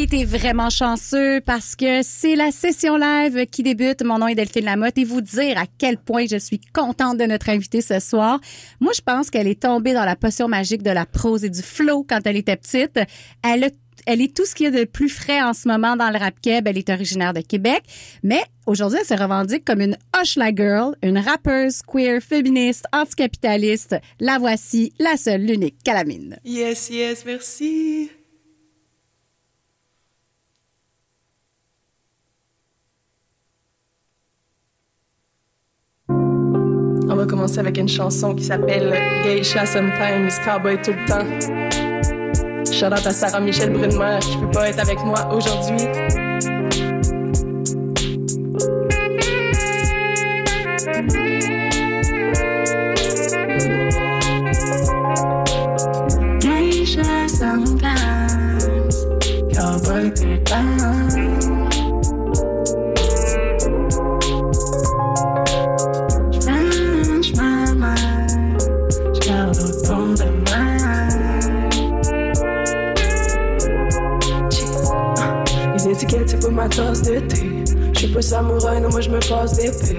Oui, t'es vraiment chanceux parce que c'est la session live qui débute. Mon nom est Delphine Lamotte et vous dire à quel point je suis contente de notre invitée ce soir. Moi, je pense qu'elle est tombée dans la potion magique de la prose et du flow quand elle était petite. Elle est tout ce qu'il y a de plus frais en ce moment dans le rap keb. Elle est originaire de Québec, mais aujourd'hui, elle se revendique comme une Hushla girl, une rappeuse queer, féministe, anticapitaliste. La voici, la seule, l'unique, Calamine. Yes, yes, merci. On va commencer avec une chanson qui s'appelle Geisha Sometimes, Cowboy tout le temps. Shout out à Sarah Michel Brunemer qui peut pas être avec moi aujourd'hui. Ma tasse de thé. Je suis pas samouraï, non, moi je me passe d'épée.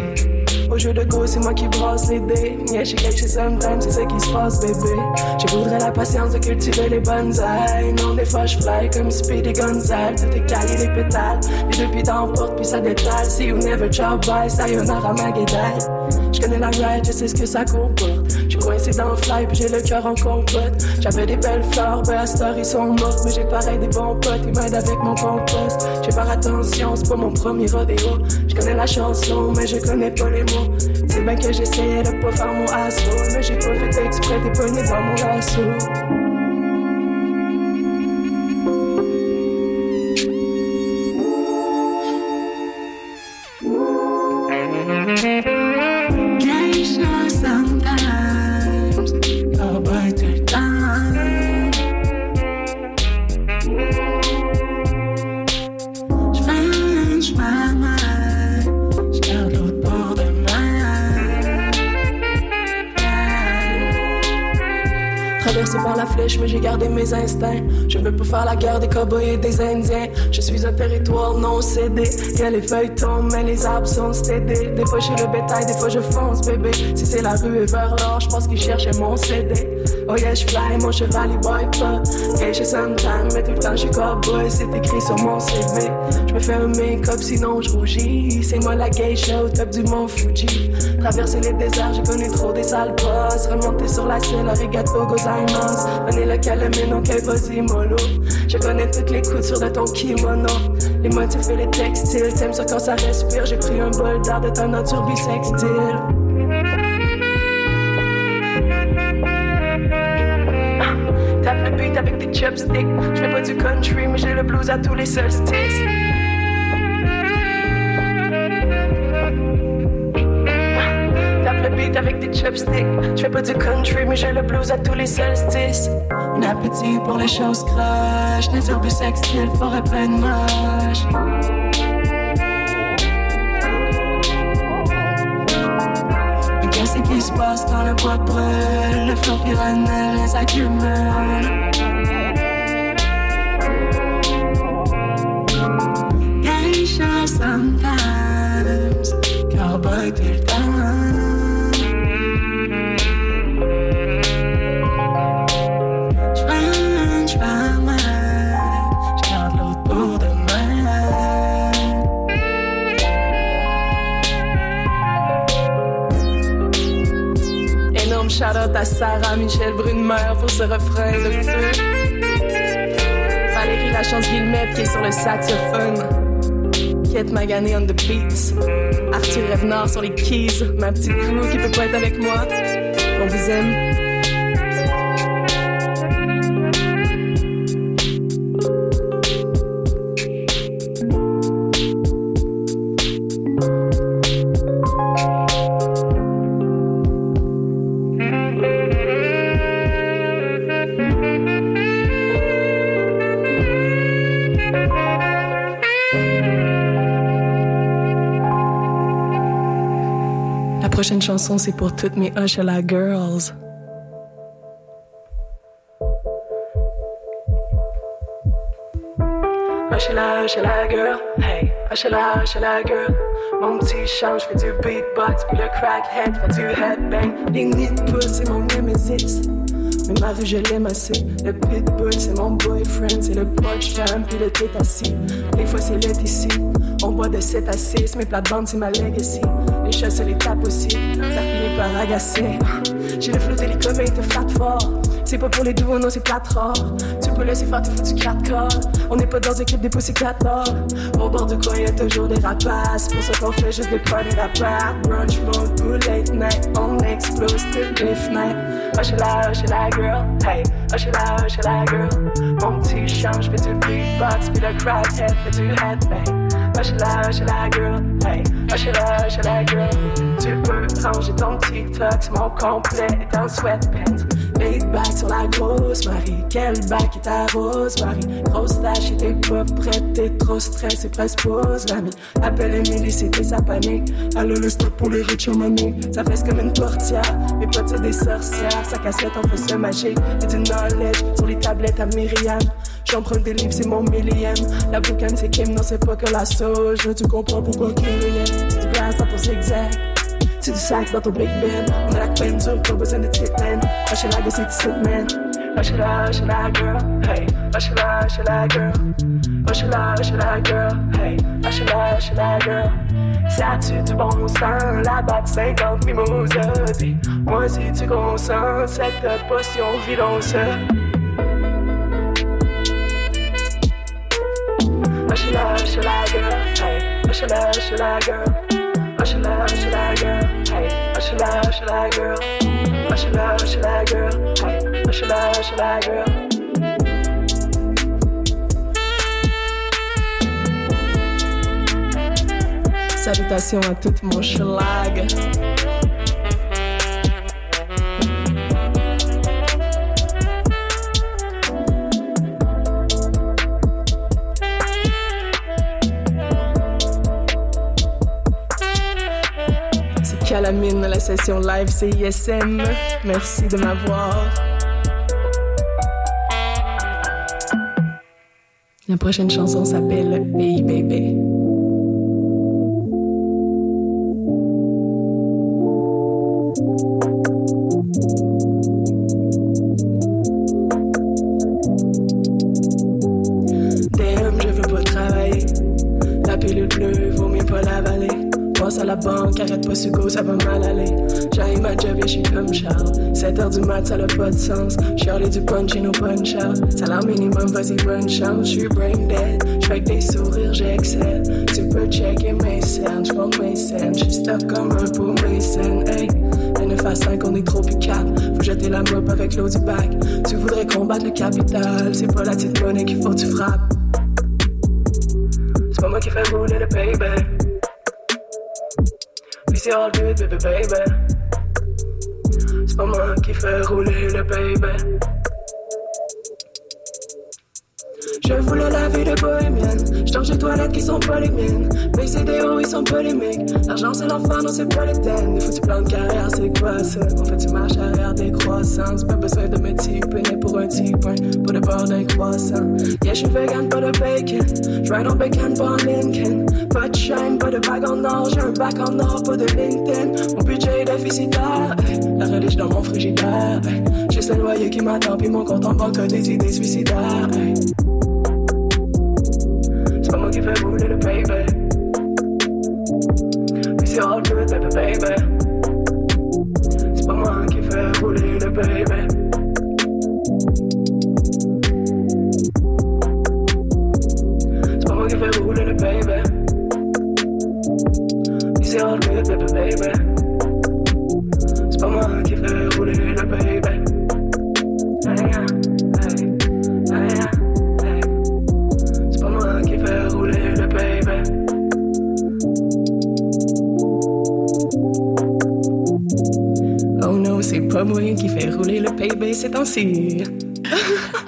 Au jeu de go, c'est moi qui brasse les dés. Yeah, j'ai quelque chose sometimes, c'est ça qui se passe, bébé. Je voudrais la patience de cultiver les bonsaïs. Non, des fois je fly comme Speedy Gonzales. Tout est calé, les pétales. Les deux pieds dans porte, puis ça détale. See you never, ciao, bye, sayonara, maguedai. Je connais la ride, je sais ce que ça comporte. Coincé dans le fly, puis j'ai le cœur en compote. J'avais des belles fleurs, ben à heure, ils sont mortes. Mais j'ai pareil des bons potes, ils m'aident avec mon compost. J'ai faire attention, c'est pas mon premier rodéo. Je connais la chanson, mais je connais pas les mots. C'est bien que j'essayais de pas faire mon assaut. Mais j'ai pas fait exprès, t'es pogné dans mon lasso. Instincts. Je veux pas faire la guerre des cowboys et des indiens. Je suis un territoire non cédé. Que les feuilles tombent, mais les arbres sont stédés. Des fois, je le bétail, des fois, je fonce, bébé. Si c'est la rue et vers l'or, je pense qu'ils cherchaient mon CD. Oh yeah, je fly, mon cheval, il boit pas. Geisha sometime, mais tout le temps, je suis cowboy. C'est écrit sur mon CV. Je me fais un make-up, sinon je rougis. C'est moi la geisha au top du mont Fuji. Traverser les déserts, j'ai connu trop des sales bosses. Remonter sur la selle, arigato gozaimasu. Venez le calamine, ok, vas-y, mollo. Je connais toutes les coutures de ton kimono. Les motifs et les textiles, t'aimes ça quand ça respire. J'ai pris un bol d'air de ta nature bisextile. Chopsticks. Je fais pas du country, mais j'ai le blues à tous les solstices. Tape le beat avec des chopsticks. Je fais pas du country, mais j'ai le blues à tous les solstices. Un appétit pour les choses croches. Nature bisextile, forêt pleine. Mais qu'est-ce qui se passe quand le bois brûle? Le flot les accumule. Pour ce refrain de feu. Valérie Lachance Guillemette qui est sur le saxophone. Kate Magané on the beats. Arthur Revenard sur les keys. Ma petite crew qui peut pas être avec moi. On vous aime. Chanson, c'est pour toutes mes Ushala girls. Chez la, chez la girl, hey, chez la, chez la girl. Mon petit change fait du beatbox, puis le crackhead fait du headbang. Nids de c'est mon nemesis. Mais ma rue, je l'aime assez. Le pitbull, c'est mon boyfriend. C'est le poche jam, puis le tête. Des fois, c'est l'être ici. On boit de 7 à 6. Mes plates-bandes, c'est ma legacy. Chats, c'est les tapes aussi. Ça finit par agacer. J'ai le flot télécom et te flatte fort. C'est pas pour les douves, non, c'est plate rare. Tu peux laisser faire, tu fous du 4 corps. On n'est pas dans un clip des poussées 14. Au bord du coin, y'a toujours des rapaces. Pour ça qu'on fait juste des parties d'appart. Brunch mode ou late night. On explose toutes les fenêtres. Hush la, hush la girl. Hey, hush la, hush la girl. Mon petit change fait du beatbox. Puis le crackhead fait du headbang. Hush la, hush la girl. Hey, hush la, la girl. Tu peux ranger ton TikTok. Mon complet est en sweatpants. Laid back sur la grosse Marie. Quel bac est ta rose Marie? Grosse tâche et t'es pas prête, t'es trop stressé, presque pause l'ami. Appelle Emily, c'était sa panique. Allô, le stop pour les riches money. Ça fait comme une portière. Mes potes, c'est des sorcières. Sa cassette en ce magique. Et du knowledge sur les tablettes à Myriam. J'emprunte des livres, c'est mon millième. La boucane, c'est Kim, non, c'est pas que la sauge. Tu comprends pourquoi que rien. C'est du glace dans ton zigzag. C'est du sax dans ton big band. On a la peinture, pas besoin de titman. Lâchez la gueule, c'est du sit man. Lâchez la, lâchez la girl, hey. Lâchez la, lâchez la girl. Lâchez la, lâchez la girl, hey. Lâchez la, lâchez la girl. Ça tue du bon sang, la batte 50 mimosas. Puis moi, si tu consens, cette potion violence. Lâchez la, lâchez la girl, hey. Lâchez la, lâchez la girl. Hush la, hush la girl, hey. Hush la, hush la girl. Hush la, hush la girl, hey. Hush la, hush la girl. Salutations à tout mon schlag. Calamine, la session live, c'est ISM. Merci de m'avoir. La prochaine chanson s'appelle Hey Baby. Go, ça va mal aller. J'ai ma job et j'suis comme Charles. 7 heures du mat, ça n'a pas de sens. Charlie du punch et no punch out. Salaire minimum, vas-y, bonne chance. J'suis brain dead. J'fais que des sourires, j'excelle. Tu peux checker mes scènes, j'compte mes scènes. J'suis stuck comme un pot Mason, hey. Les 9 à 5, on est trop cap. Faut jeter la mop avec l'eau du bac. Tu voudrais combattre le capital. C'est pas la petite monnaie qu'il faut tu frappes. C'est pas moi qui fais rouler le baby. C'est all good, baby, baby. C'est pas moi qui fais rouler le baby. Je voulais la vie de bohémienne. Je chez toilettes qui sont pas les miennes. Mes idéaux, ils sont polémiques. L'argent, c'est l'enfant, non, c'est pas les tiennes. Des foutus plans de carrière, c'est quoi ça? En fait, tu marches arrière des croissances. Pas besoin de me typer, pour un petit point. Pas de bord d'un croissant. Yeah, je suis vegan, pas de bacon. J'ride en bacon, pas en Lincoln. Pas de shine, pas de bague en or. J'ai un bac en or, pas de LinkedIn. Mon budget est déficitaire. La religion dans mon frigidaire. Juste le loyer qui m'attend, puis mon compte en banque des idées suicidaires. Qui fais rouler le baby. Puis c'est all good, baby, baby. C'est pas moi qui fais rouler le baby. C'est pas baby. All good, baby, baby. Baby, c'est temps-ci.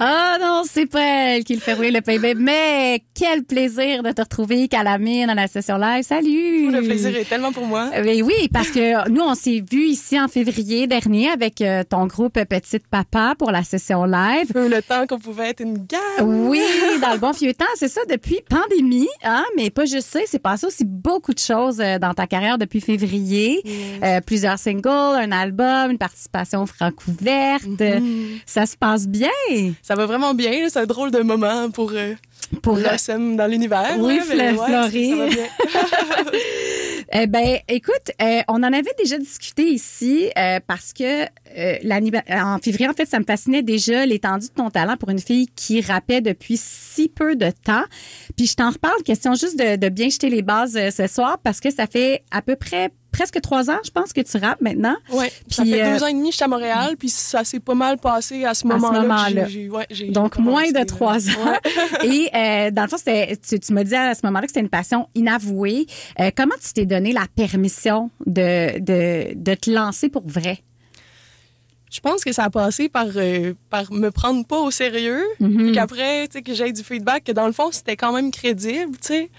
Ah non, c'est pas elle qui le fait rouler le PIB, mais quel plaisir de te retrouver, Calamine, dans la session live. Salut! Le plaisir est tellement pour moi. Euh, oui, parce que nous, on s'est vus ici en février dernier avec euh, ton groupe Petite Papa pour la session live. Le temps qu'on pouvait être une gang. Oui, dans le bon vieux temps, c'est ça, depuis pandémie, hein, mais pas juste ça, c'est passé aussi beaucoup de choses euh, dans ta carrière depuis février. Euh, plusieurs singles, un album, une participation francouverte. Mm-hmm. Ça se passe bien. Ça va vraiment bien. C'est un drôle de moment pour, euh, Pour Blossom dans l'univers. Oui, là, mais fle- ouais, fleurir. bien. Eh ben, écoute, euh, on en avait déjà discuté ici euh, parce que euh, en février, en fait, ça me fascinait déjà l'étendue de ton talent pour une fille qui rappait depuis si peu de temps. Puis je t'en reparle, question juste de, de bien jeter les bases ce soir parce que ça fait à peu près presque trois ans, je pense, que tu rappes maintenant. Ouais, ça fait euh, deux ans et demi que je suis à Montréal, puis ça s'est pas mal passé à ce moment-là. j'ai- ouais, Donc, moins de trois ans. Ouais. Et euh, dans le fond, tu, tu m'as dit à ce moment-là que c'était une passion inavouée. Euh, comment tu t'es donné la permission de, de, de te lancer pour vrai? Je pense que ça a passé par, euh, par me prendre pas au sérieux, Mhm. puis qu'après, tu sais, que j'ai du feedback, que dans le fond, c'était quand même crédible, tu sais.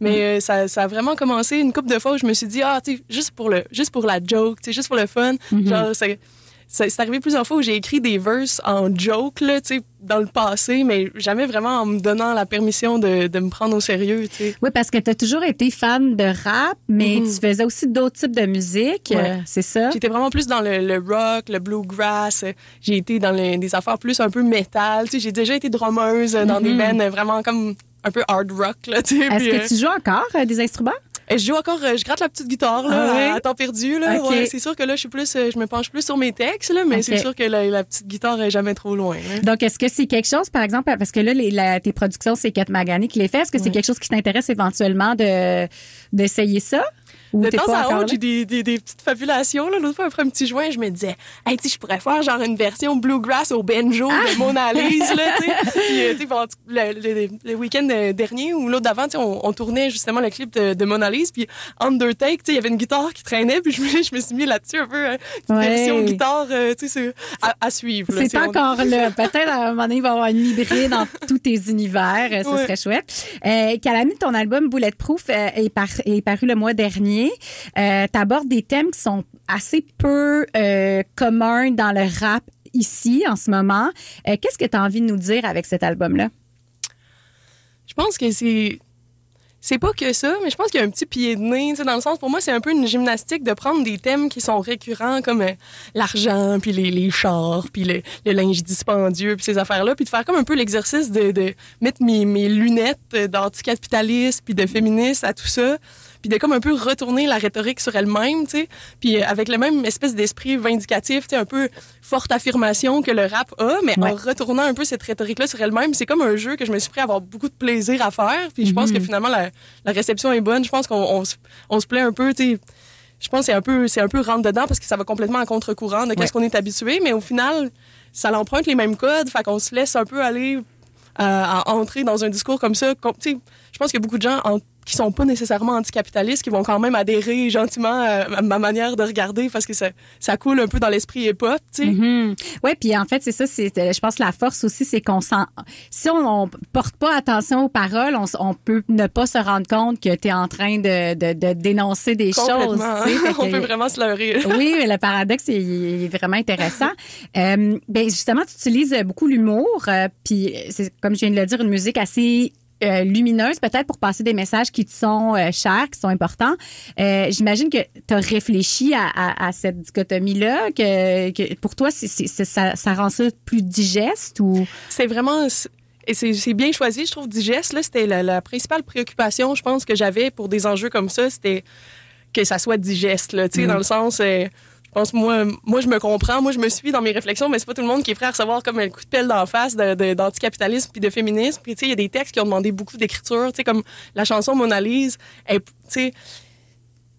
Mais Mhm. euh, ça, ça a vraiment commencé une couple de fois où je me suis dit, ah, tu sais, juste pour, le, juste pour la joke, tu sais, juste pour le fun. Mhm. Genre, c'est, c'est c'est arrivé plusieurs fois où j'ai écrit des verses en joke, là, tu sais, dans le passé, mais jamais vraiment en me donnant la permission de, de me prendre au sérieux, tu sais. Oui, parce que tu as toujours été fan de rap, mais Mhm. tu faisais aussi d'autres types de musique, Ouais. euh, c'est ça? J'étais vraiment plus dans le, le rock, le bluegrass. J'ai été dans le- des affaires plus un peu métal. Tu sais, j'ai déjà été drummeuse dans des bands vraiment comme un peu hard rock. Là. Est-ce que tu joues encore euh, des instruments? euh, je joue encore, euh, je gratte la petite guitare là, Ah ouais? à temps perdu. Là. Ouais, c'est sûr que là, je suis plus, euh, je me penche plus sur mes textes, là, mais c'est sûr que la, la petite guitare est jamais trop loin. là. Donc, est-ce que c'est quelque chose, par exemple, parce que là, les, la- tes productions, c'est Kat Magani qui les fait, est-ce que c'est quelque chose qui t'intéresse éventuellement de d'essayer ça? De temps pas à autre, j'ai des, des, des petites fabulations. là. L'autre fois, après un petit joint, je me disais, hey, je pourrais faire genre une version bluegrass au banjo Ah! de Mona Lisa, là, tu sais. Puis, euh, sais, pendant le, le- le week-end euh, dernier ou l'autre d'avant, tu sais, on, on tournait justement le clip de, de Mona Lisa. Puis, Undertake, tu sais, il y avait une guitare qui traînait. Puis, je me, je me suis mis là-dessus un peu, euh, une Ouais. version guitare, euh, tu sais, c'est à, à suivre. C'est on- encore là. Peut-être à un moment donné, il va y avoir une hybride dans tous tes univers. Euh, Ce Ouais. serait chouette. Euh, ton album Bulletproof euh, est, par- est paru le mois dernier. Euh, T'abordes des thèmes qui sont assez peu euh, communs dans le rap ici en ce moment. Euh, Qu'est-ce que tu as envie de nous dire avec cet album-là? Je pense que c'est. C'est pas que ça, mais je pense qu'il y a un petit pied de nez, tu dans le sens, pour moi, c'est un peu une gymnastique de prendre des thèmes qui sont récurrents, comme euh, l'argent, puis les, chars, puis le, le linge dispendieux, puis ces affaires-là, puis de faire comme un peu l'exercice de, mettre mes, mes lunettes d'anticapitaliste, puis de féministe à tout ça, puis de comme un peu retourner la rhétorique sur elle-même, tu sais, puis euh, avec le même espèce d'esprit vindicatif, tu sais, un peu forte affirmation que le rap a, mais Ouais. en retournant un peu cette rhétorique-là sur elle-même, c'est comme un jeu que je me suis pris à avoir beaucoup de plaisir à faire, puis je pense que finalement la, la réception est bonne, je pense qu'on on, se- on se plaît un peu, tu sais, je pense que c'est un peu c'est un peu rentre dedans parce que ça va complètement à contre-courant de Ouais. qu'est-ce qu'on est habitué, mais au final, ça l'emprunte les mêmes codes, fait qu'on se laisse un peu aller à, à entrer dans un discours comme ça. Com- tu sais, je pense a beaucoup de gens en- qui sont pas nécessairement anticapitalistes qui vont quand même adhérer gentiment à, à ma manière de regarder parce que ça, ça coule un peu dans l'esprit hip-hop, tu sais. Mhm. Oui, puis en fait, c'est ça, c'est, euh, je pense que la force aussi, c'est qu'on s'en, si on, on porte pas attention aux paroles, on, on peut ne pas se rendre compte que tu es en train de, de, de dénoncer des choses. On peut vraiment se leurrer. oui, mais le paradoxe est, il est vraiment intéressant. Euh, ben justement, tu utilises beaucoup l'humour, euh, puis c'est comme je viens de le dire, une musique assez euh, lumineuse, peut-être pour passer des messages qui te sont euh, chers, qui sont importants. Euh, J'imagine que tu as réfléchi à, à- à cette dichotomie-là, que, que pour toi, ça, ça rend ça plus digeste ou... C'est vraiment. Et c'est bien choisi, je trouve, digeste. Là, c'était la, la principale préoccupation, je pense, que j'avais pour des enjeux comme ça, c'était que ça soit digeste, là, tu sais, dans le sens. Je pense, moi, moi, je me comprends, moi, je me suis dans mes réflexions, mais c'est pas tout le monde qui est prêt à recevoir comme un coup de pelle d'en face d'anticapitalisme puis de féminisme. Puis, tu sais, il y a des textes qui ont demandé beaucoup d'écriture, tu sais, comme la chanson Mona Lisa, elle, tu sais,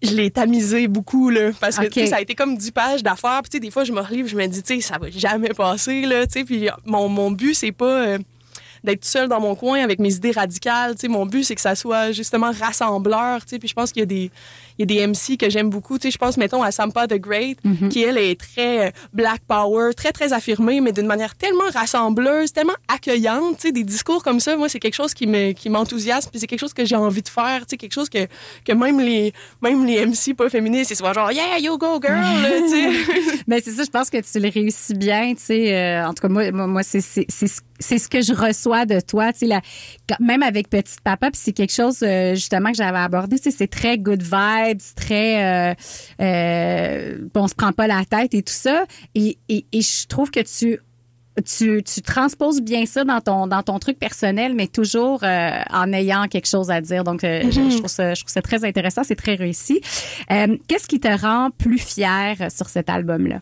je l'ai tamisé beaucoup, là, parce que, Ok. tu sais, ça a été comme 10 pages d'affaires. Puis, tu sais, des fois, je me relève, je me dis, tu sais, ça va jamais passer, là, tu sais. Puis, mon, mon but, c'est pas... euh, d'être seul dans mon coin avec mes idées radicales. Tu sais, mon but, c'est que ça soit justement rassembleur. Tu sais, puis je pense qu'il y a des y a des MC que j'aime beaucoup. Tu sais, je pense, mettons, à Sampa the Great, Mhm. qui, elle, est très euh, black power, très, très affirmée, mais d'une manière tellement rassembleuse, tellement accueillante. Tu sais, des discours comme ça, moi, c'est quelque chose qui me qui m'enthousiasme, puis c'est quelque chose que j'ai envie de faire. Tu sais, quelque chose que, que même les même les MC pas féministes, c'est souvent genre, yeah, you go, girl, tu sais. Ben c'est ça, je pense que tu le réussis bien, tu sais. euh, en tout cas, moi, moi, c'est c'est ce- c'est ce que je reçois de toi, tu sais. la- Même avec Petite Papa, puis c'est quelque chose euh, justement que j'avais abordé, tu sais, c'est très good vibes, très, euh, euh, on se prend pas la tête et tout ça. Et, et, et je trouve que tu tu, tu transposes bien ça dans ton dans ton truc personnel, mais toujours euh, en ayant quelque chose à dire. Donc, euh, je, je trouve ça je trouve ça très intéressant, c'est très réussi. Euh, Qu'est-ce qui te rend plus fier sur cet album là de-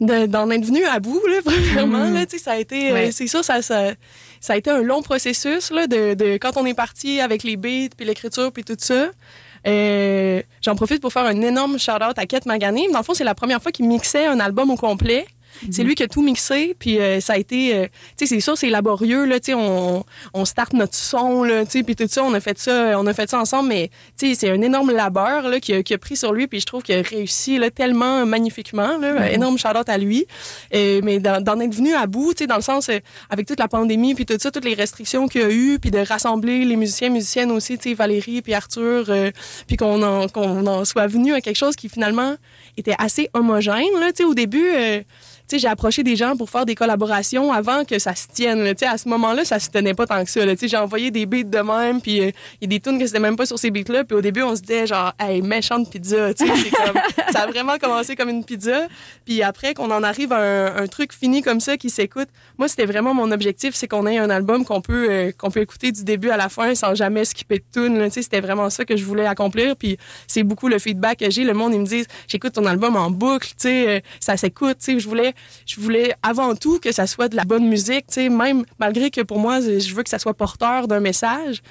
d'en être venu à bout, là, premièrement. Mhm. Là, ça a été, euh, Ouais. c'est sûr, ça, ça, ça a été un long processus là, de, de quand on est parti avec les beats, puis l'écriture, puis tout ça. Euh, J'en profite pour faire un énorme shout-out à Kate Magané. Dans le fond, c'est la première fois qu'il mixait un album au complet. C'est lui qui a tout mixé, puis euh, ça a été, euh, tu sais, c'est sûr, c'est laborieux là, tu sais, on, on start notre son là, tu sais, puis tout ça, on a fait ça, on a fait ça ensemble, mais tu sais, c'est un énorme labeur là qui a, qui a pris sur lui, puis je trouve qu'il a réussi là tellement magnifiquement, là, énorme shout-out à lui, Euh, mais d'en être venu à bout, tu sais, dans le sens euh, avec toute la pandémie, puis tout ça, toutes les restrictions qu'il y a eu, puis de rassembler les musiciens, musiciennes aussi, tu sais, Valérie puis Arthur, euh, puis qu'on en, qu'on en soit venu à quelque chose qui finalement était assez homogène là, tu sais, au début. Sais, j'ai approché des gens pour faire des collaborations avant que ça se tienne. là. À ce moment-là, ça se tenait pas tant que ça. j'ai envoyé des beats de même, puis euh, il y a des tunes que c'était même pas sur ces beats-là. Puis au début, on se disait genre, hey, méchante pizza. Comme, ça a vraiment commencé comme une pizza. Puis après, qu'on en arrive à un, truc fini comme ça qui s'écoute. Moi, c'était vraiment mon objectif, c'est qu'on ait un album qu'on peut euh, qu'on peut écouter du début à la fin sans jamais skipper de tunes. là. Tu sais, c'était vraiment ça que je voulais accomplir. Puis c'est beaucoup le feedback que j'ai. Le monde, ils me disent, j'écoute ton album en boucle. Tu sais, euh, ça s'écoute. Tu sais, je voulais je voulais avant tout que ça soit de la bonne musique, tu sais, même malgré que pour moi, je veux que ça soit porteur d'un message.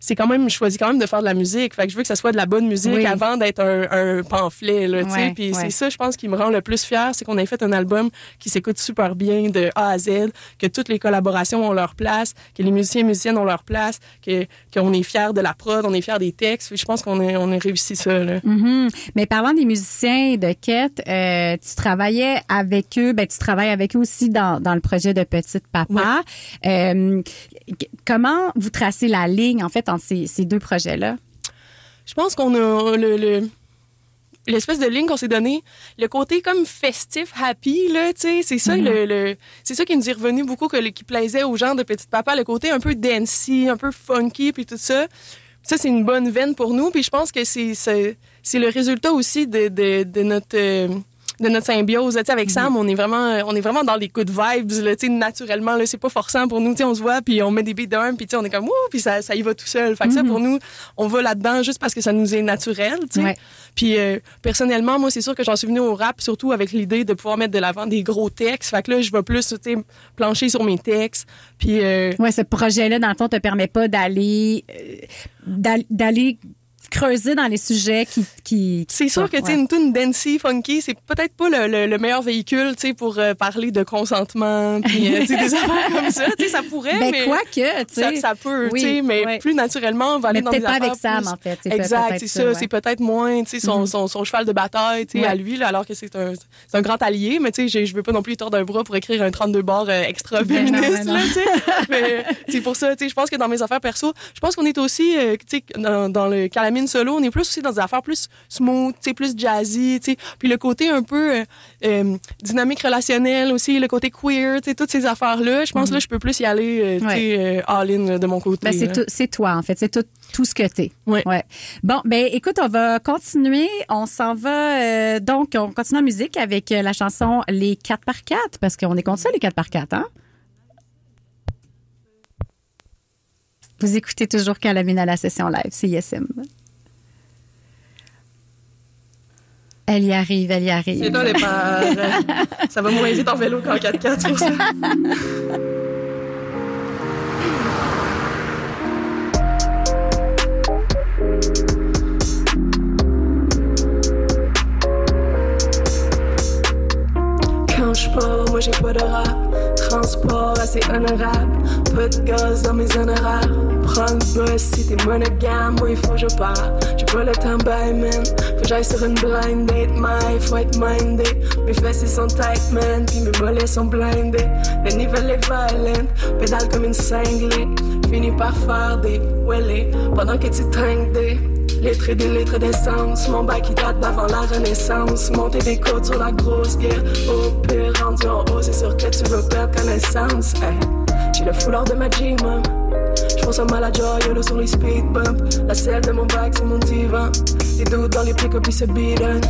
C'est quand même, je choisis quand même de faire de la musique. Fait que je veux que ça soit de la bonne musique Oui. avant d'être un, un pamphlet, là, tu sais. Puis c'est ça, je pense, qui me rend le plus fier, c'est qu'on ait fait un album qui s'écoute super bien de A à Z, que toutes les collaborations ont leur place, que les musiciens et musiciennes ont leur place, que qu'on est fier de la prod, on est fier des textes. Je pense qu'on a, on a réussi ça, là. Mhm. Mais parlant des musiciens de Quête, euh, tu travaillais avec eux, ben tu travailles avec eux aussi dans, dans le projet de Petite Papa. Euh, comment vous tracez la ligne? En fait entre ces, ces deux projets-là? Je pense qu'on a le, le- l'espèce de ligne qu'on s'est donné, le côté comme festif, happy là, tu sais, c'est ça le, le- c'est ça qui nous est revenu beaucoup que qui plaisait aux gens de Petite Papa, le côté un peu dancey, un peu funky puis tout ça. Ça c'est une bonne veine pour nous, puis je pense que c'est c'est, c'est le résultat aussi de, de, de notre euh, de notre symbiose. Avec Sam, on est vraiment, on est vraiment dans les good vibes, là, tu sais, naturellement. Là, c'est pas forçant pour nous. Tu sais, on se voit, puis on met des beats d'un, puis tu sais, on est comme, ouh, puis ça, ça y va tout seul. Fait que ça, pour nous, on va là-dedans juste parce que ça nous est naturel, tu sais. Ouais. Puis euh, personnellement, moi, c'est sûr que j'en suis venue au rap, surtout avec l'idée de pouvoir mettre de l'avant des gros textes. Fait que là, je vais plus, tu sais, plancher sur mes textes. Puis euh, Ouais, ce projet-là, dans le fond, te permet pas d'aller euh, d'aller creuser dans les sujets qui. qui C'est sûr que tu sais Ouais. une tune dancey, funky, c'est peut-être pas le, le- le meilleur véhicule, tu sais, pour euh, parler de consentement, puis euh, des affaires comme ça. Ça pourrait, Ben, mais quoi que, tu ça, sais. ça peut, Oui, mais plus naturellement, on va aller Mais dans peut-être des pas affaires avec Sam, plus- en fait. Exact, c'est ça, ouais. C'est peut-être moins, tu sais, son, son, son cheval de bataille, tu sais, Ouais. à lui, là, alors que c'est un, un grand allié, mais tu sais, je- veux pas non plus lui tordre un bras pour écrire un 32 bars euh, extra Ben féministe, ben mais c'est pour ça, tu sais, je pense que dans mes affaires perso, je pense qu'on est aussi, euh, tu sais, dans, dans le Calamine solo, on est plus aussi dans des affaires plus smooth, tu plus jazzy, tu sais. Puis le côté un peu euh, euh, dynamique relationnelle aussi, le côté queer, tu toutes ces affaires-là, je pense là, je peux plus y aller, euh, tu Mhm. Ouais. all-in de mon côté. Ben, c'est toi, en fait. C'est tout, tout ce que t'es. Ouais. Ouais. Bon, ben écoute, on va continuer. On s'en va. donc, on continue en musique avec la chanson Les 4 par 4 parce qu'on est contre ça, les 4 par 4 hein? Vous écoutez toujours Calamine à la session live, c'est YSM. Elle y arrive, elle y arrive. C'est toi les ça va moins vite en vélo qu'en 4x4, c'est pour ça. Quand je pars, moi j'ai pas de rap. Transport assez honorable. Peu de gaz dans mes honoraires. Prends le bus si t'es monogame, moi il faut que je pars. J'ai pas le temps, bye man. Faut que j'aille sur une blind date, my, faut être mindé. Mes fesses sont tight, man, puis mes mollets sont blindés. Le niveau est violent, pédale comme une cinglée. Finis par faire des wellés pendant que tu trinques des. Et des litres d'essence, mon bac qui date d'avant la renaissance. Monter des côtes sur la grosse guerre, au pire rendu en haut, c'est sûr que tu veux perdre connaissance. J'ai le foulard de ma gym, J'pense à Malajoy, le sur les speed bumps. La selle de mon bac, c'est mon divan. Les doutes dans les pick-up, ils se bidon.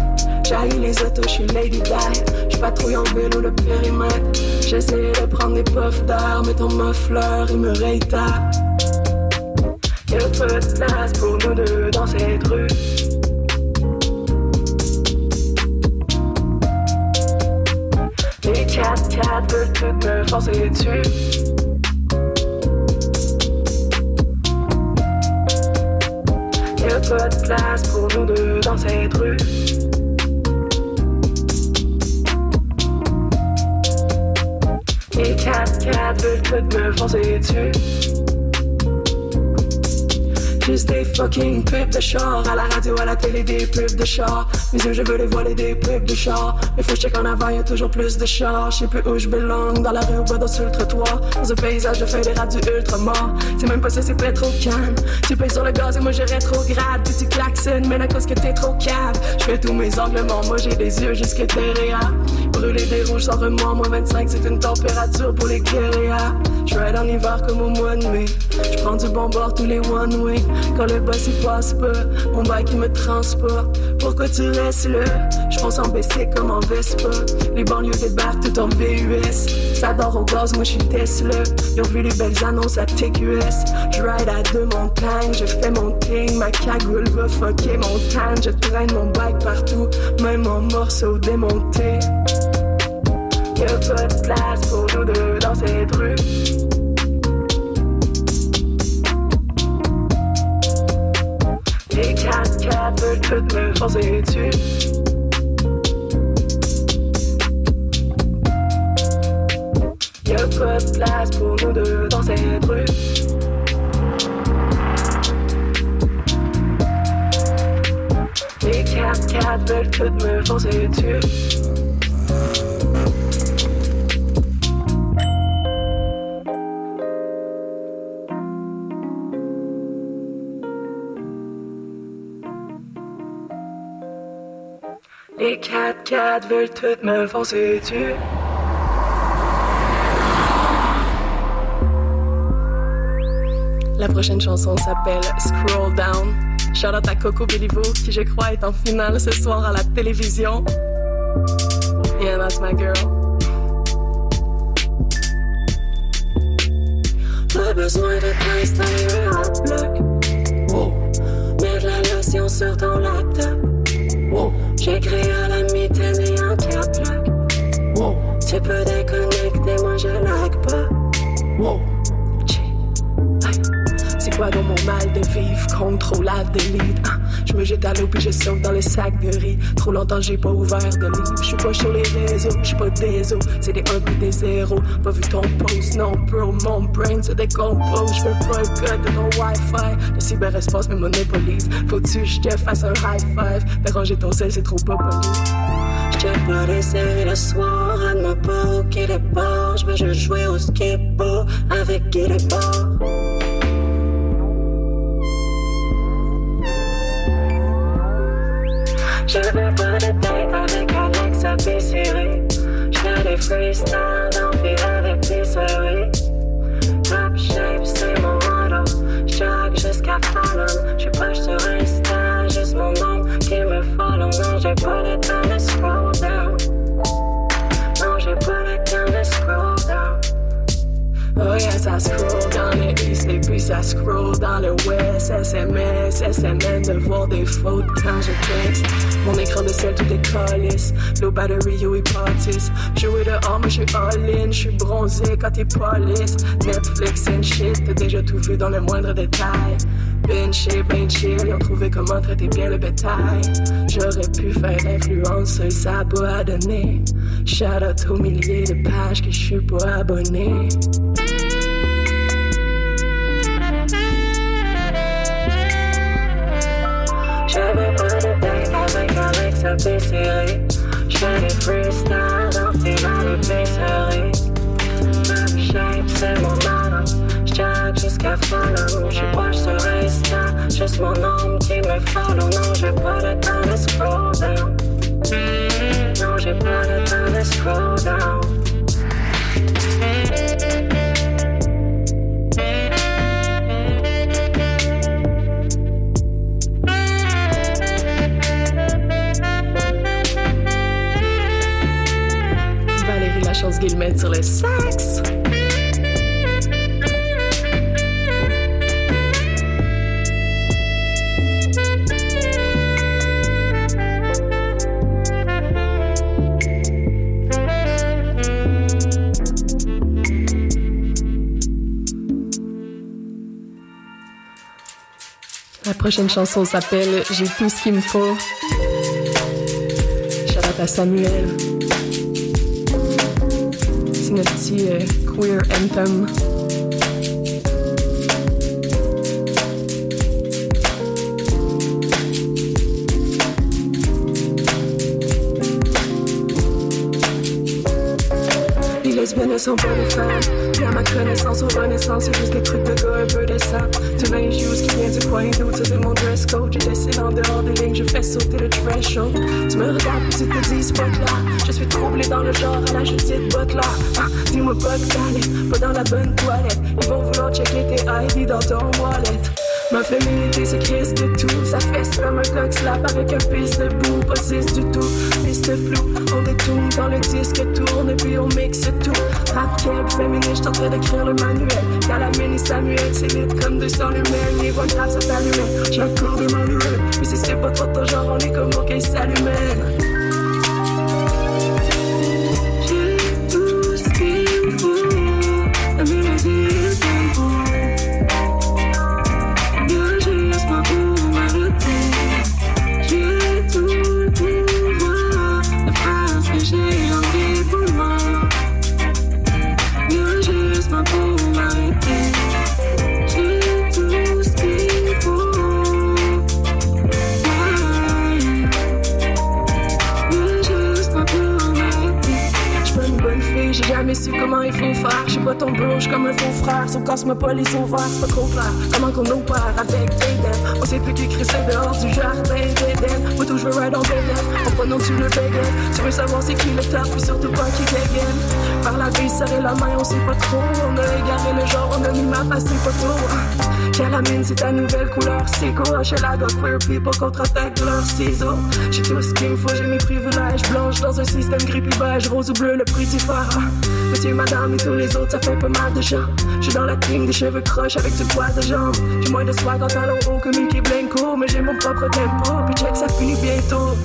J'haïs les autos, j'suis Lady Di. J'patrouille en vélo le périmètre. J'essaie de prendre des puffs d'air, mais ton muffler, il me réitère. Y'a peu de place pour nous deux dans cette rue? Les quatre quatre veulent toutes me forcer dessus. Y'a peu de place pour nous deux dans cette rue? Les quatre quatre veulent toutes me forcer dessus. Juste des fucking pubs de char. À la radio, à la télé, des pubs de char. Mes yeux, je veux les voiler des pubs de char. Mais faut que check en avant, y'a toujours plus de chars. Je sais plus où je belong, dans la rue ou pas dans le trottoir. Dans un paysage de feuilles des radios ultra morts. C'est même pas ça, c'est pas trop calme Tu payes sur le gaz et moi je rétrograde. Puis tu klaxonnes, mais la cause que t'es trop cave. Je fais tous mes angles morts, moi j'ai des yeux jusque derrière Brûler des rouges sans remords, moins 25 c'est une température pour les guérillas Je en hiver comme au mois de mai. Je prends du bon bord tous les one way quand le boss il passe pas, mon bac il me transporte. Pourquoi tu restes là? Je pense en baisser comme en Vespa. Les banlieues débarquent tout en VUS. Ça dort au gaz, moi je suis Tesla. Ils vu les belles annonces à TQS. Je ride à deux montagnes, je fais mon thing. Ma cagoule va fucker mon tan. Je traîne mon bike partout, même en morceaux démontés. Y'a pas de place pour nous deux dans cette rue. 4-4 veulent toutes me forcer dessus. Y'a pas de place pour nous deux dans cette rue. Les 4-4 veulent toutes me forcer dessus. Les 4-4 veulent toutes me foncer dessus. La prochaine chanson s'appelle Scroll Down. Shout out à Coco Bellivo qui je crois est en finale ce soir à la télévision. Yeah, that's my girl. Pas besoin de t'installer un bloc. Oh. Mets de la lotion sur ton laptop. Créé à la mitaine et un cap Wow. Tu peux déconnecter, moi je lag pas. Wow. C'est quoi dans mon mal de vivre? Contrôle, delete. Je me jette à l'eau puis je saute dans le sac de riz. Trop longtemps j'ai pas ouvert de livre. Je suis pas sur les réseaux, je suis pas des os. C'est des 1 puis des 0. Pas vu ton post, non bro. Mon brain se décompose. Je veux pas le code de ton Wi-Fi. Le cyberespace me monopolise. Faut-tu que je te fasse un high five? Déranger ton sel, c'est trop pas poli. J'check pas séries le soir, à pas au des bars. J'veux juste jouer au skippo avec qui les bars. Je veux pas de date avec Alexa puis Siri. J'fais des freestyles dans vie avec Pisserie. Top shape, c'est mon motto. J'jog jusqu'à Fallon. J'suis pas sur Insta, juste mon nom qui me follow. Non, j'ai pas le temps Oh yeah, ça scroll dans le east et puis ça scroll dans le west. SMS, SMN de voir des fautes quand je texte. Mon écran de sel tout est calice. Low battery, yo hypothèse. Jouer dehors, mais je suis all-in. Je suis bronzé quand t'es police. Netflix and shit, t'as déjà tout vu dans le moindre détail. Ben chez, ben chill, ils ont trouvé comment traiter bien le bétail. J'aurais pu faire influence, ça a pas donner. Shout out aux milliers de pages que je suis pas abonné. Alex à Pisserie. J'fais des freestyles dans finale épicerie. Même shape, c'est mon nom. J'jack jusqu'à follow. J'suis pas sur Insta, juste mon nom qui me follow. Non, j'ai pas le temps de scroll down? Non, j'ai pas le temps de scroll down? Guillemette sur le sax. La prochaine chanson s'appelle J'ai tout ce qu'il me faut. Shout à Samuel. Notre petit euh, queer anthem. Les lesbiennes ne sont pas des femmes. Puis à ma connaissance, aux renaissance, c'est juste des trucs de gars un peu décents. Du linge use qui vient du coin d'où c'est mon dress code. J'ai laissé en dehors des lignes, je fais sauter le threshold. Tu me regardes tu te dis, pas clair. Je suis troublé dans le genre à la Judith Butler. Dis-moi pas que pas dans la bonne toilette. Ils vont vouloir checker tes ID dans ton wallet. Ma féminité c'est Christ de tout. Ça fesse comme un coq slap avec un piste de boue. Pas six du tout, piste flou On détourne quand le disque tourne. Et puis on mixe tout. Rap keb, féministe, en d'écrire le manuel. Calamine et Samuel, c'est lit comme 200 lumens Les voix graves, ça t'allumait J'ai un cours de manuel. Puis si c'est pas trop ton genre, on est comme ok, s'allumait su comment il faut faire. J'suis pas ton bro, comme un faux frère. Sauf casse-moi pas les ovaires, c'est pas trop clair. Comment qu'on opère avec Aiden? On sait plus qui crisser dehors du jardin d'Eden. Moi, tout, j'veux ride en bédaine. On prononce le béguin. Tu veux savoir c'est qui le top, puis surtout pas qui dégaine. Par la vie, serrer la main, on sait pas trop. On a égaré le genre, on a mis ma face, c'est pas trop. Calamine, c'est ta nouvelle couleur, c'est quoi? Chez la queer people contre-attaque de leurs ciseaux. J'ai tout ce qu'il me faut, j'ai mes privilèges. Blanche dans un système gris beige, rose ou bleu, le prix du phare. Monsieur, madame et tous les autres, ça fait pas mal de gens. J'suis dans la team des cheveux croches avec du poids de jambes. J'ai moins de swag en talons hauts que Mickey Blanco, mais j'ai mon propre tempo. Puis check, ça finit bientôt.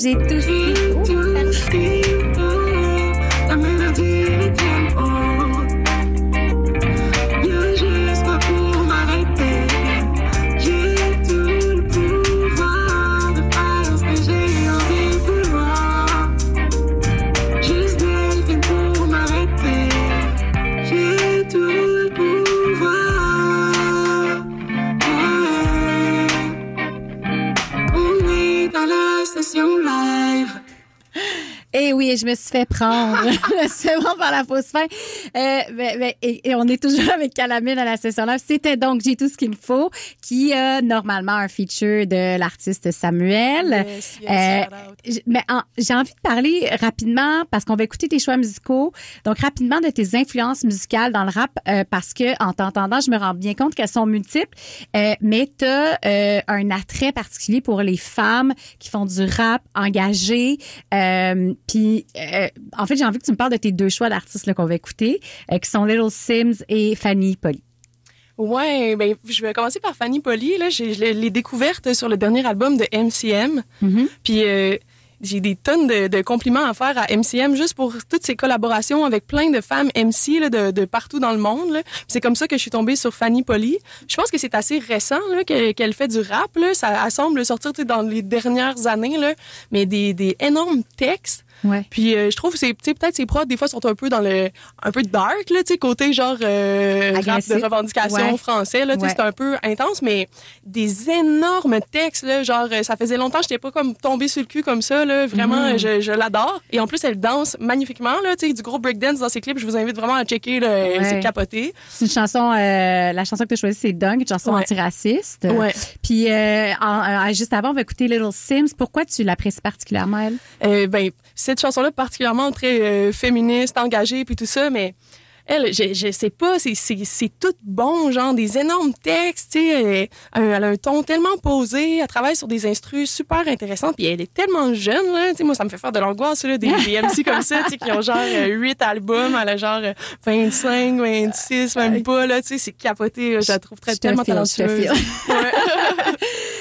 C'était Eh oui, je me suis fait prendre. par la fausse fin. Euh, mais- mais- et, et on est toujours avec Calamine à la session live. C'était donc J'ai tout ce qu'il me faut, qui a normalement un feature de l'artiste Samuel. Yes, yes, Euh, mais en- j'ai envie de parler rapidement parce qu'on va écouter tes choix musicaux. Donc rapidement de tes influences musicales dans le rap euh, parce que en t'entendant, je me rends bien compte qu'elles sont multiples. Euh, mais tu as un attrait particulier pour les femmes qui font du rap engagé. Euh, Puis euh, en fait, j'ai envie que tu me parles de tes deux choix d'artistes là, qu'on va écouter, euh, qui sont Little Sims et Fanny Polly. Ouais, ben je vais commencer par Fanny Polly. Là, j'ai je l'ai découverte sur le dernier album de MCM. Puis euh, j'ai des tonnes de, de compliments à faire à MCM juste pour toutes ces collaborations avec plein de femmes MC là, de, de partout dans le monde. C'est comme ça que je suis tombée sur Fanny Polly. Je pense que c'est assez récent qu'elle fait du rap. Là. Ça elle semble sortir dans les dernières années, là, mais des, des énormes textes. Ouais. Puis euh, je trouve que c'est peut-être ses prods des fois sont un peu dans le un peu dark là, tu sais côté genre euh, rap de revendication Ouais. français là, Ouais. c'est un peu intense mais des énormes textes là, genre euh, ça faisait longtemps que j'étais pas comme tombée sur le cul comme ça là, vraiment Mm. je, je l'adore et en plus elle danse magnifiquement là, tu sais du gros breakdance dans ses clips, je vous invite vraiment à checker là, Ouais. c'est capoté. C'est une chanson, euh, la chanson que tu as choisie, c'est Dunk, une chanson antiraciste. Puis euh, en- juste avant, on va écouter Little Sims. Pourquoi tu l'apprécies particulièrement, elle? Euh, ben, cette chanson-là, particulièrement très euh, féministe, engagée, puis tout ça, mais elle, je, je sais pas, c'est, tout bon, genre des énormes textes, tu sais, elle, euh, elle a un ton tellement posé, elle travaille sur des instrus super intéressants, puis elle est tellement jeune, là, tu sais, moi, ça me fait faire de l'angoisse, là, des, des MC comme ça, tu sais, qui ont genre euh, 8 albums, elle a genre euh, 25, 26, même pas, là, tu sais, c'est capoté, là, je la trouve très, Je tellement talentueuse.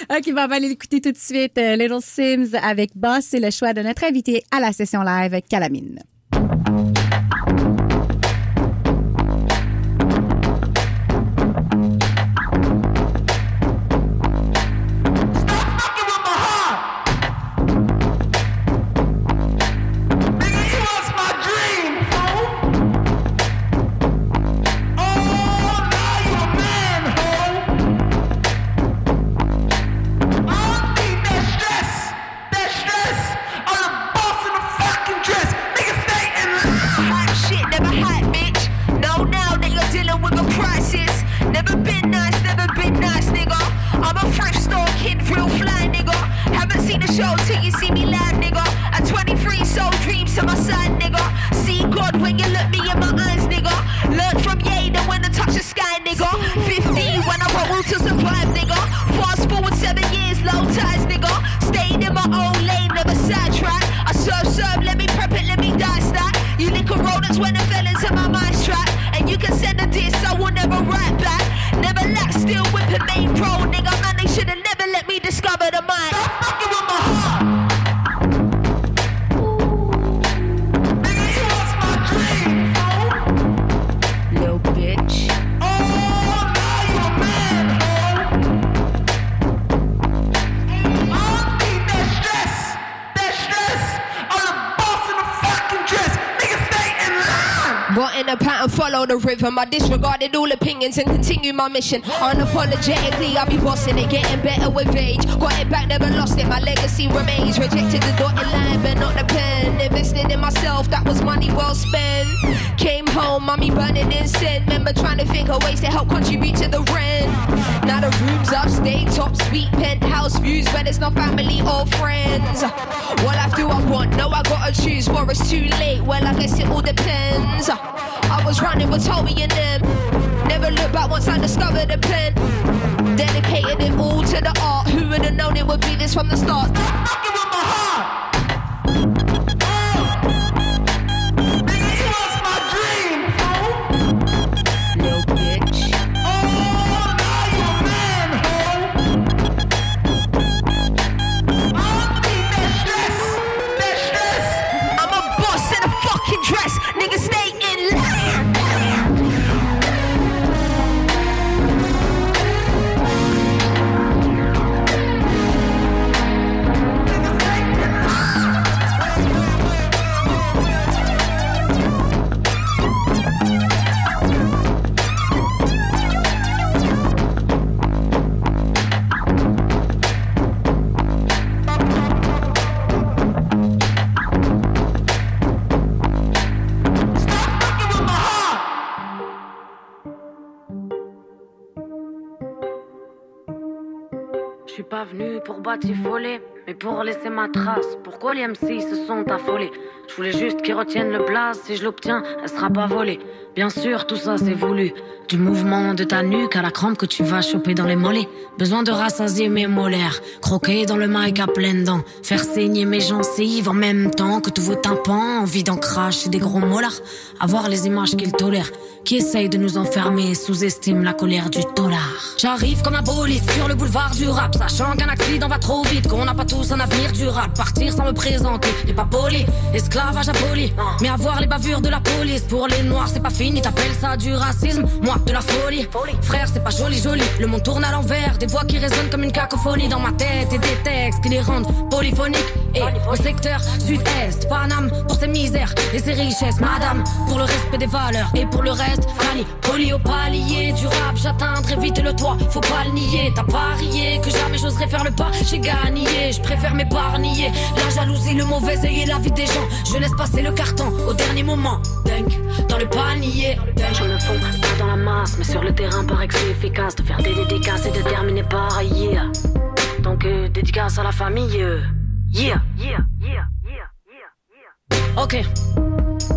OK, bon, on va aller l'écouter tout de suite. euh, Little Sims avec Boss. C'est le choix de notre invité à la session live, Calamine. When I fell into my mind trap. And you can send a diss, I will never write back. Never lack, still whipping main pro, nigga. Man, they should've never But in a pattern, follow the rhythm. I disregarded all opinions and continue my mission. Unapologetically, I'll be bossing it, getting better with age. Got it back, never lost it. My legacy remains. Rejected the dotted line, but not the pen. Invested in myself, that was money well spent. Came home, mommy burning incense. Remember trying to think of ways to help contribute to the rent. Now the rooms upstate, top suite, penthouse views, but it's not family or friends. What life do I want? No, I gotta choose, for it's too late. Well, I guess it all depends. I was running with Toby and them. Never looked back once I discovered the pen. Dedicated it all to the art. Who would have known it would be this from the start? Fucking with my heart. Pas venu pour batifoler. mais pour laisser ma trace. Pourquoi les MC se sont affolés? Je voulais juste qu'ils retiennent le blaze. Si je l'obtiens, elle sera pas volée. Bien sûr, tout ça c'est voulu. Du mouvement de ta nuque à la crampe que tu vas choper dans les mollets. Besoin de rassasier mes molaires. Croquer dans le mic à pleines dents. Faire saigner mes gencives en même temps que tous vos tympans. Envie d'en cracher des gros molars. Avoir les images qu'ils tolèrent. Qui essayent de nous enfermer, sous-estiment la colère du dollar. J'arrive comme un bolide sur le boulevard du rap, sachant qu'un accident va trop vite, qu'on n'a pas tous un avenir durable. Partir sans me présenter n'est pas poli, esclavage impoli. Mais avoir les bavures de la police, pour les noirs c'est pas fini, t'appelles ça du racisme, moi de la folie. Frère, c'est pas joli, joli, le monde tourne à l'envers, des voix qui résonnent comme une cacophonie dans ma tête et des textes qui les rendent polyphoniques. Et au secteur sud-est, Paname pour ses misères et ses richesses, madame, pour le respect des valeurs et pour le reste, Fanny, poli au palier du rap, j'atteindrai vite le toit, faut pas le nier, t'as parié que jamais j'oserais faire le pas, j'ai gagné, je préfère m'épargner, la jalousie, le mauvais œil et la vie des gens, je laisse passer le carton au dernier moment, Dunk, dans le panier, je me fonds pas dans la masse, mais sur le terrain paraît que c'est efficace de faire des dédicaces et de terminer par yeah. Donc euh, dédicace à la famille, euh, yeah, yeah, yeah, yeah, yeah, yeah. Ok.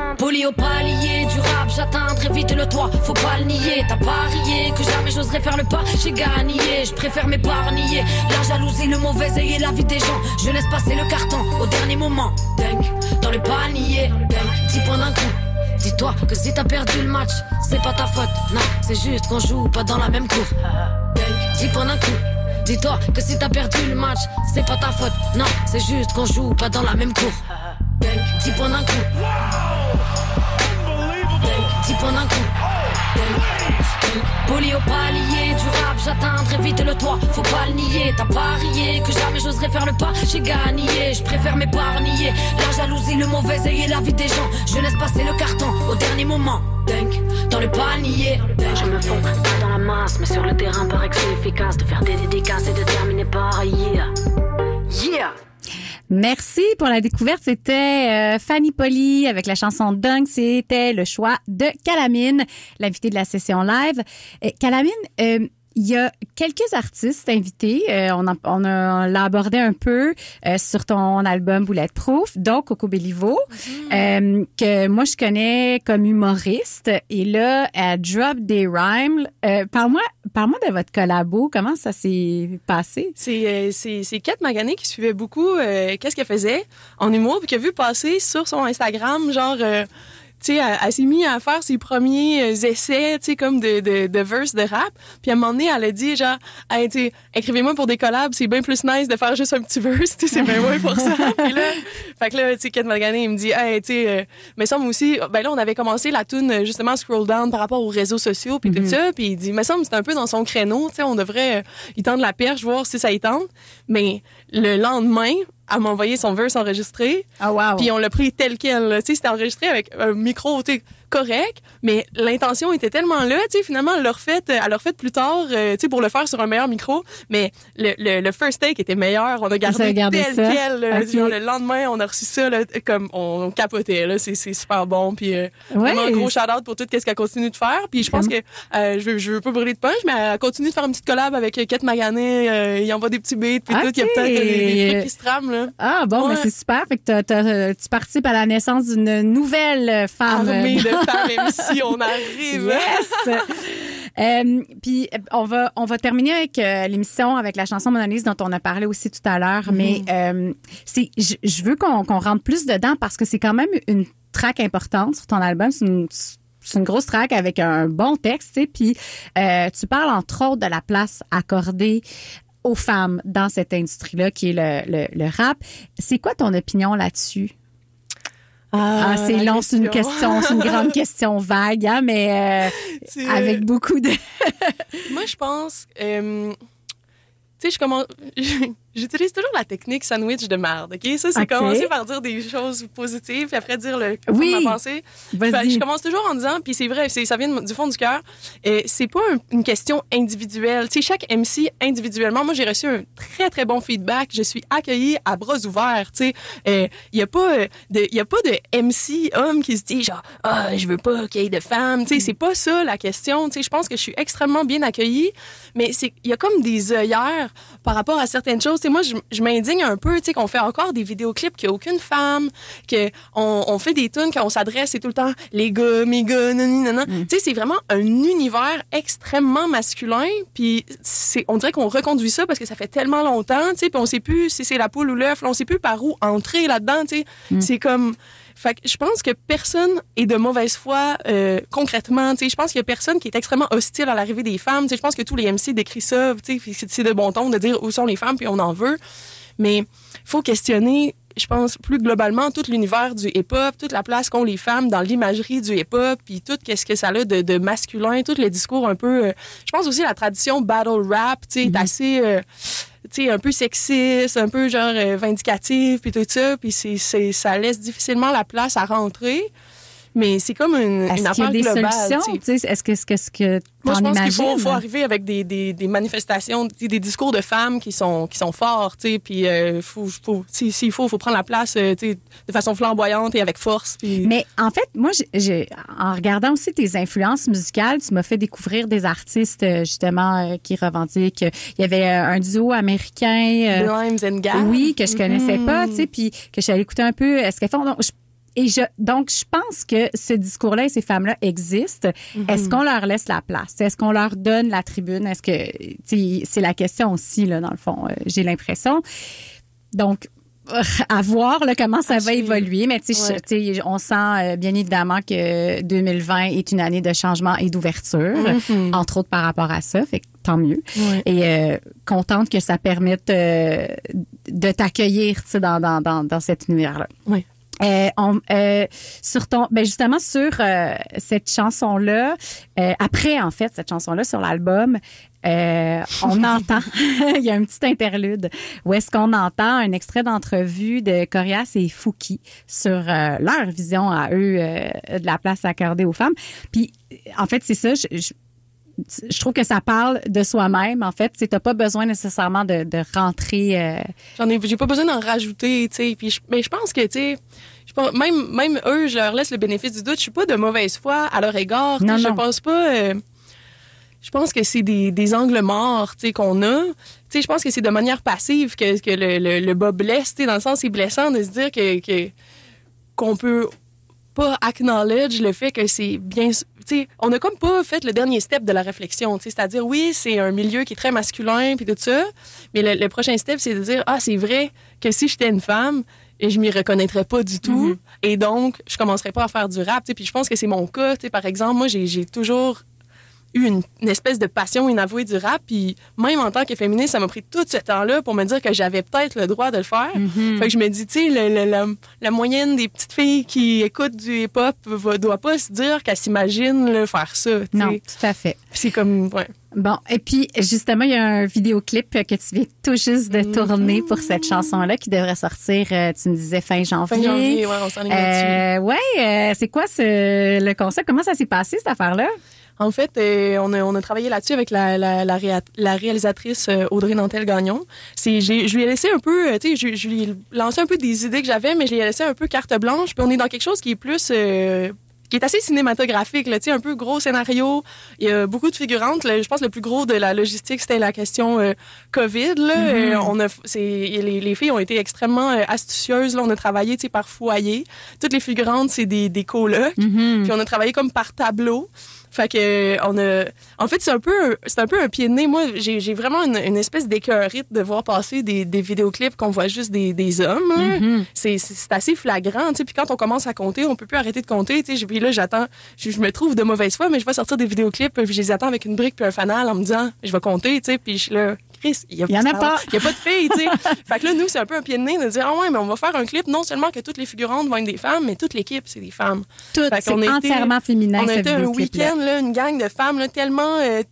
Poli au palier du rap, j'atteindrai vite le toit, faut pas le nier, t'as parié que jamais j'oserais faire le pas, j'ai gagné, je préfère m'épargner, la jalousie, le mauvais œil et la vie des gens, je laisse passer le carton au dernier moment, dingue, dans le panier, dingue, 10 points d'un coup. Dis-toi que si t'as perdu le match, c'est pas ta faute, non, c'est juste qu'on joue pas dans la même cour. Dingue, 10 points d'un coup. Dis-toi que si t'as perdu le match, c'est pas ta faute, non, c'est juste qu'on joue pas dans la même cour. Dingue, 10 points d'un coup. Petit point d'un coup. Poli au palier du rap, j'atteindrai vite le toit. Faut pas le nier, t'as parié que jamais j'oserais faire le pas. J'ai gagné, je préfère m'épargner. La jalousie, le mauvais œil et la vie des gens. Je laisse passer le carton au dernier moment. Dunk, dans le panier. Je me fonds pas dans la masse, mais sur le terrain paraît que c'est efficace de faire des dédicaces et de terminer par yeah. Yeah! Merci pour la découverte. C'était euh, Fanny Poli avec la chanson Dunk. C'était le choix de Calamine, l'invité de la session live. Calamine, euh, il y a quelques artistes invités. Euh, on, a, on, a- on l'a abordé un peu euh, sur ton album Bulletproof, donc Coco Bellivo, euh, que moi je connais comme humoriste. Et là, elle drop des rhymes. Euh, parle-moi, parle-moi de votre collabo. Comment ça s'est passé? C'est euh, c'est c'est Kat Magané qui suivait beaucoup euh, qu'est-ce qu'elle faisait en humour puis qui a vu passer sur son Instagram genre euh, tu sais elle, elle s'est mise à faire ses premiers euh, essais tu sais comme de, de de verse de rap. Puis à un moment donné elle a dit genre hey, tu sais, écrivez-moi pour des collabs c'est bien plus nice de faire juste un petit verse tu sais c'est bien ouais pour ça. Puis là fait que là tu sais Kat Magané il me dit hey tu sais euh, mais ça moi aussi ben là on avait commencé la tune justement scroll down par rapport aux réseaux sociaux puis tout ça puis il dit mais ça c'est un peu dans son créneau tu sais on devrait euh, y tendre la perche voir si ça y tente. Mais le lendemain elle m'a envoyé son verse enregistré Ah wow. puis on l'a pris tel quel tu sais c'était enregistré avec un micro tu sais, correct mais l'intention était tellement là tu sais finalement elle l'a refait elle l'a refait plus tard euh, tu sais pour le faire sur un meilleur micro mais le, le, le first take était meilleur on a gardé tel ça? quel là. Ok. Genre, le lendemain on a reçu ça là, comme on, on capotait là c'est super bon puis euh, Ouais. vraiment gros shout out pour tout ce qu'elle continue de faire puis je pense que euh, je veux je veux pas brûler de punch mais elle continue de faire une petite collab avec euh, Kate Magané euh, il envoie des petits beats puis tout il y a peut-être des, trucs qui se trament là Ah bon, Ouais. mais c'est super. Fait que tu participes à la naissance d'une nouvelle femme. armée de femmes MC on arrive Yes! Euh, puis on va on va terminer avec euh, l'émission avec la chanson Mona Lisa dont on a parlé aussi tout à l'heure mais euh, c'est je veux qu'on qu'on rentre plus dedans parce que c'est quand même une track importante sur ton album. C'est une, une grosse track avec un bon texte, sais. Puis tu parles entre autres de la place accordée aux femmes dans cette industrie-là qui est le, le, le rap. C'est quoi ton opinion là-dessus? Ah, c'est la long, c'est une question, c'est une grande question vague, hein, mais euh, C'est- avec beaucoup de. Moi, je pense. euh, tu sais, je commence. J'utilise toujours la technique sandwich de merde, OK? Ça, c'est commencer par dire des choses positives, puis après dire le Oui. ma pensée. Je commence toujours en disant, puis c'est vrai, ça vient du fond du cœur, euh, c'est pas un- une question individuelle. Tu sais, chaque MC individuellement, moi, j'ai reçu un très, très bon feedback. Je suis accueillie à bras ouverts, tu sais. Il y a pas euh, de, y a pas de MC homme qui se dit genre, ah, je veux pas qu'il y ait de femmes. Tu sais, c'est pas ça la question. Tu sais, je pense que je suis extrêmement bien accueillie, mais il y a comme des œillères par rapport à certaines choses. Moi, je, je m'indigne un peu, tu sais, qu'on fait encore des vidéoclips qu'il n'y a aucune femme, que on, fait des tunes quand on s'adresse, c'est tout le temps les gars, mes gars, nanana. Tu sais, c'est vraiment un univers extrêmement masculin, puis on dirait qu'on reconduit ça parce que ça fait tellement longtemps, tu sais, puis on sait plus si c'est la poule ou l'œuf, on sait plus par où entrer là-dedans, tu sais. C'est comme... Fait que je pense que personne est de mauvaise foi euh, concrètement. Tu sais, je pense qu'il y a personne qui est extrêmement hostile à l'arrivée des femmes. Tu sais, je pense que tous les MC décrivent ça. Tu sais, puis c'est de bon ton de dire où sont les femmes puis on en veut. Mais il faut questionner, je pense, plus globalement tout l'univers du hip-hop, toute la place qu'ont les femmes dans l'imagerie du hip-hop, puis tout qu'est-ce que ça a de, de masculin, tout le discours un peu. euh, je pense aussi la tradition battle rap, tu sais, est assez. euh, tu un peu sexiste, un peu genre euh, vindicatif, puis tout ça, puis c'est, c'est, ça laisse difficilement la place à rentrer. Mais c'est comme une, Est-ce une affaire des globale. Est-ce que ce que, ce que Moi, je pense qu'il faut, faut arriver avec des, des, des manifestations, des, discours de femmes qui sont, qui sont forts, tu sais, puis euh, faut, faut, si- s'il faut, faut prendre la place, euh, tu sais, de façon flamboyante et avec force. Puis... Mais en fait, moi, j'ai- j'ai, en regardant aussi tes influences musicales, tu m'as fait découvrir des artistes euh, justement euh, qui revendiquent. Il y avait euh, un duo américain. euh, and Gab. Oui, que je connaissais Mhm. pas, tu sais, puis que je suis allée écouter un peu euh, ce qu'elles font. Donc, je, et je, donc, je pense que ce discours-là et ces femmes-là existent. Mhm. Est-ce qu'on leur laisse la place? Est-ce qu'on leur donne la tribune? Est-ce que, c'est la question aussi, là, dans le fond, euh, j'ai l'impression. Donc, à voir là, comment ça va évoluer. Mais Ouais. on sent euh, bien évidemment que 2020 est une année de changement et d'ouverture, Mhm. entre autres par rapport à ça. Fait que tant mieux. Ouais. Et euh, contente que ça permette euh, de t'accueillir dans, dans, dans, dans cet univers-là. Oui. Euh, on, euh, sur ton, ben justement sur euh, cette chanson-là, euh, après en fait cette chanson-là sur l'album, euh, on entend, il y a un petit interlude où est-ce qu'on entend un extrait d'entrevue de Corias et Fouki sur euh, leur vision à eux euh, de la place accordée aux femmes. Puis en fait c'est ça, je, je, je trouve que ça parle de soi-même en fait. Tu n'as pas besoin nécessairement de, de rentrer. euh, J'en ai, j'ai pas besoin d'en rajouter, tu sais. Puis je- mais je pense que, tu sais, je pense- même, même eux, je leur laisse le bénéfice du doute. Je suis pas de mauvaise foi à leur égard. sais. Non, je non. pense pas. euh, je pense que c'est des, des angles morts, qu'on a. Je pense que c'est de manière passive que, que le, le, le bas blesse, dans le sens c'est blessant de se dire que, qu'on peut pas acknowledge le fait que c'est bien on a comme pas fait le dernier step de la réflexion c'est-à-dire oui c'est un milieu qui est très masculin puis tout ça mais le, le prochain step c'est de dire ah c'est vrai que si j'étais une femme et je m'y reconnaîtrais pas du tout et donc je commencerais pas à faire du rap puis je pense que c'est mon cas par exemple moi j'ai toujours eu une, une espèce de passion inavouée du rap. Puis même en tant que féministe, ça m'a pris tout ce temps-là pour me dire que j'avais peut-être le droit de le faire. Fait que je me dis, tu sais, la, moyenne des petites filles qui écoutent du hip-hop doit pas se dire qu'elle s'imagine là, faire ça. non, tout à fait. C'est comme, ouais. Bon, et puis justement, il y a un vidéoclip que tu viens tout juste de tourner pour cette chanson-là qui devrait sortir, euh, tu me disais, fin janvier. Fin janvier, ouais, on s'en est. Euh, ouais, euh, c'est quoi ce, le concept? Comment ça s'est passé, cette affaire-là? En fait, euh, on, a, on a travaillé là-dessus avec la, la, la, réa- la réalisatrice euh, Audrey Nantel-Gagnon. Je lui ai laissé un peu, euh, tu sais, je, je lui ai lancé un peu des idées que j'avais, mais je lui ai laissé un peu carte blanche. Puis on est dans quelque chose qui est plus... qui est assez cinématographique, là, tu sais, un peu gros scénario. Il y a beaucoup de figurantes. là. je pense que le plus gros de la logistique, c'était la question euh, COVID. Là. Euh, on a, c'est, les, les filles ont été extrêmement euh, astucieuses. Là. On a travaillé tu sais, par foyer. Toutes les figurantes, c'est des, des colocs. Puis on a travaillé comme par tableau. Fait que euh, on a, en fait, c'est un peu, un- c'est un peu un pied de nez. Moi, j'ai j'ai vraiment une, une espèce d'écœurite de voir passer des, des vidéoclips qu'on voit juste des, des hommes. hein. Mm-hmm. C'est assez flagrant, tu sais. Puis quand on commence à compter, on peut plus arrêter de compter, tu sais. Puis là, j'attends, je, je me trouve de mauvaise foi, mais je vais sortir des vidéoclips, puis je les attends avec une brique puis un fanal en me disant, je vais compter, tu sais. Puis je suis là. Chris, il y, a- y en a pas. Il y a pas de filles, tu sais. fait que là, nous, c'est un peu un pied de nez de dire, ah ouais, mais on va faire un clip, non seulement que toutes les figurantes vont être des femmes, mais toute l'équipe, c'est des femmes. Tout, c'est a été- entièrement féminin, On a été un week-end, là, une gang de femmes là, tellement, euh,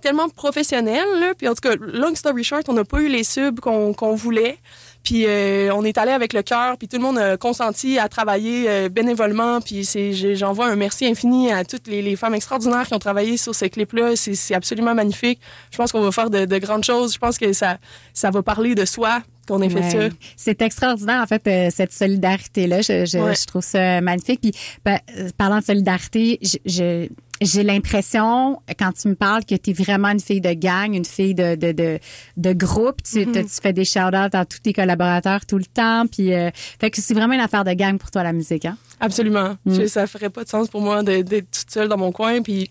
tellement professionnelles. Là. Puis en tout cas, long story short, on n'a pas eu les subs qu'on qu'on voulait. Puis euh, on est allé avec le cœur, puis tout le monde a consenti à travailler euh, bénévolement. Puis j'envoie un merci infini à toutes les, les femmes extraordinaires qui ont travaillé sur ce clip-là. C'est absolument magnifique. Je pense qu'on va faire de, de grandes choses. Je pense que ça, ça va parler de soi qu'on ait fait Ouais. ça. C'est extraordinaire, en fait, euh, cette solidarité-là. Je, je, Ouais. je trouve ça magnifique. Puis, ben, parlant de solidarité, je- je- j'ai l'impression, quand tu me parles, que tu es vraiment une fille de gang, une fille de, de, de, de groupe. Tu, Mm-hmm. tu fais des shout-outs à tous tes collaborateurs tout le temps? Puis, euh, fait que c'est vraiment une affaire de gang pour toi, la musique. Hein? Absolument. Mm. Je- ça ferait pas de sens pour moi d'être toute seule dans mon coin. Puis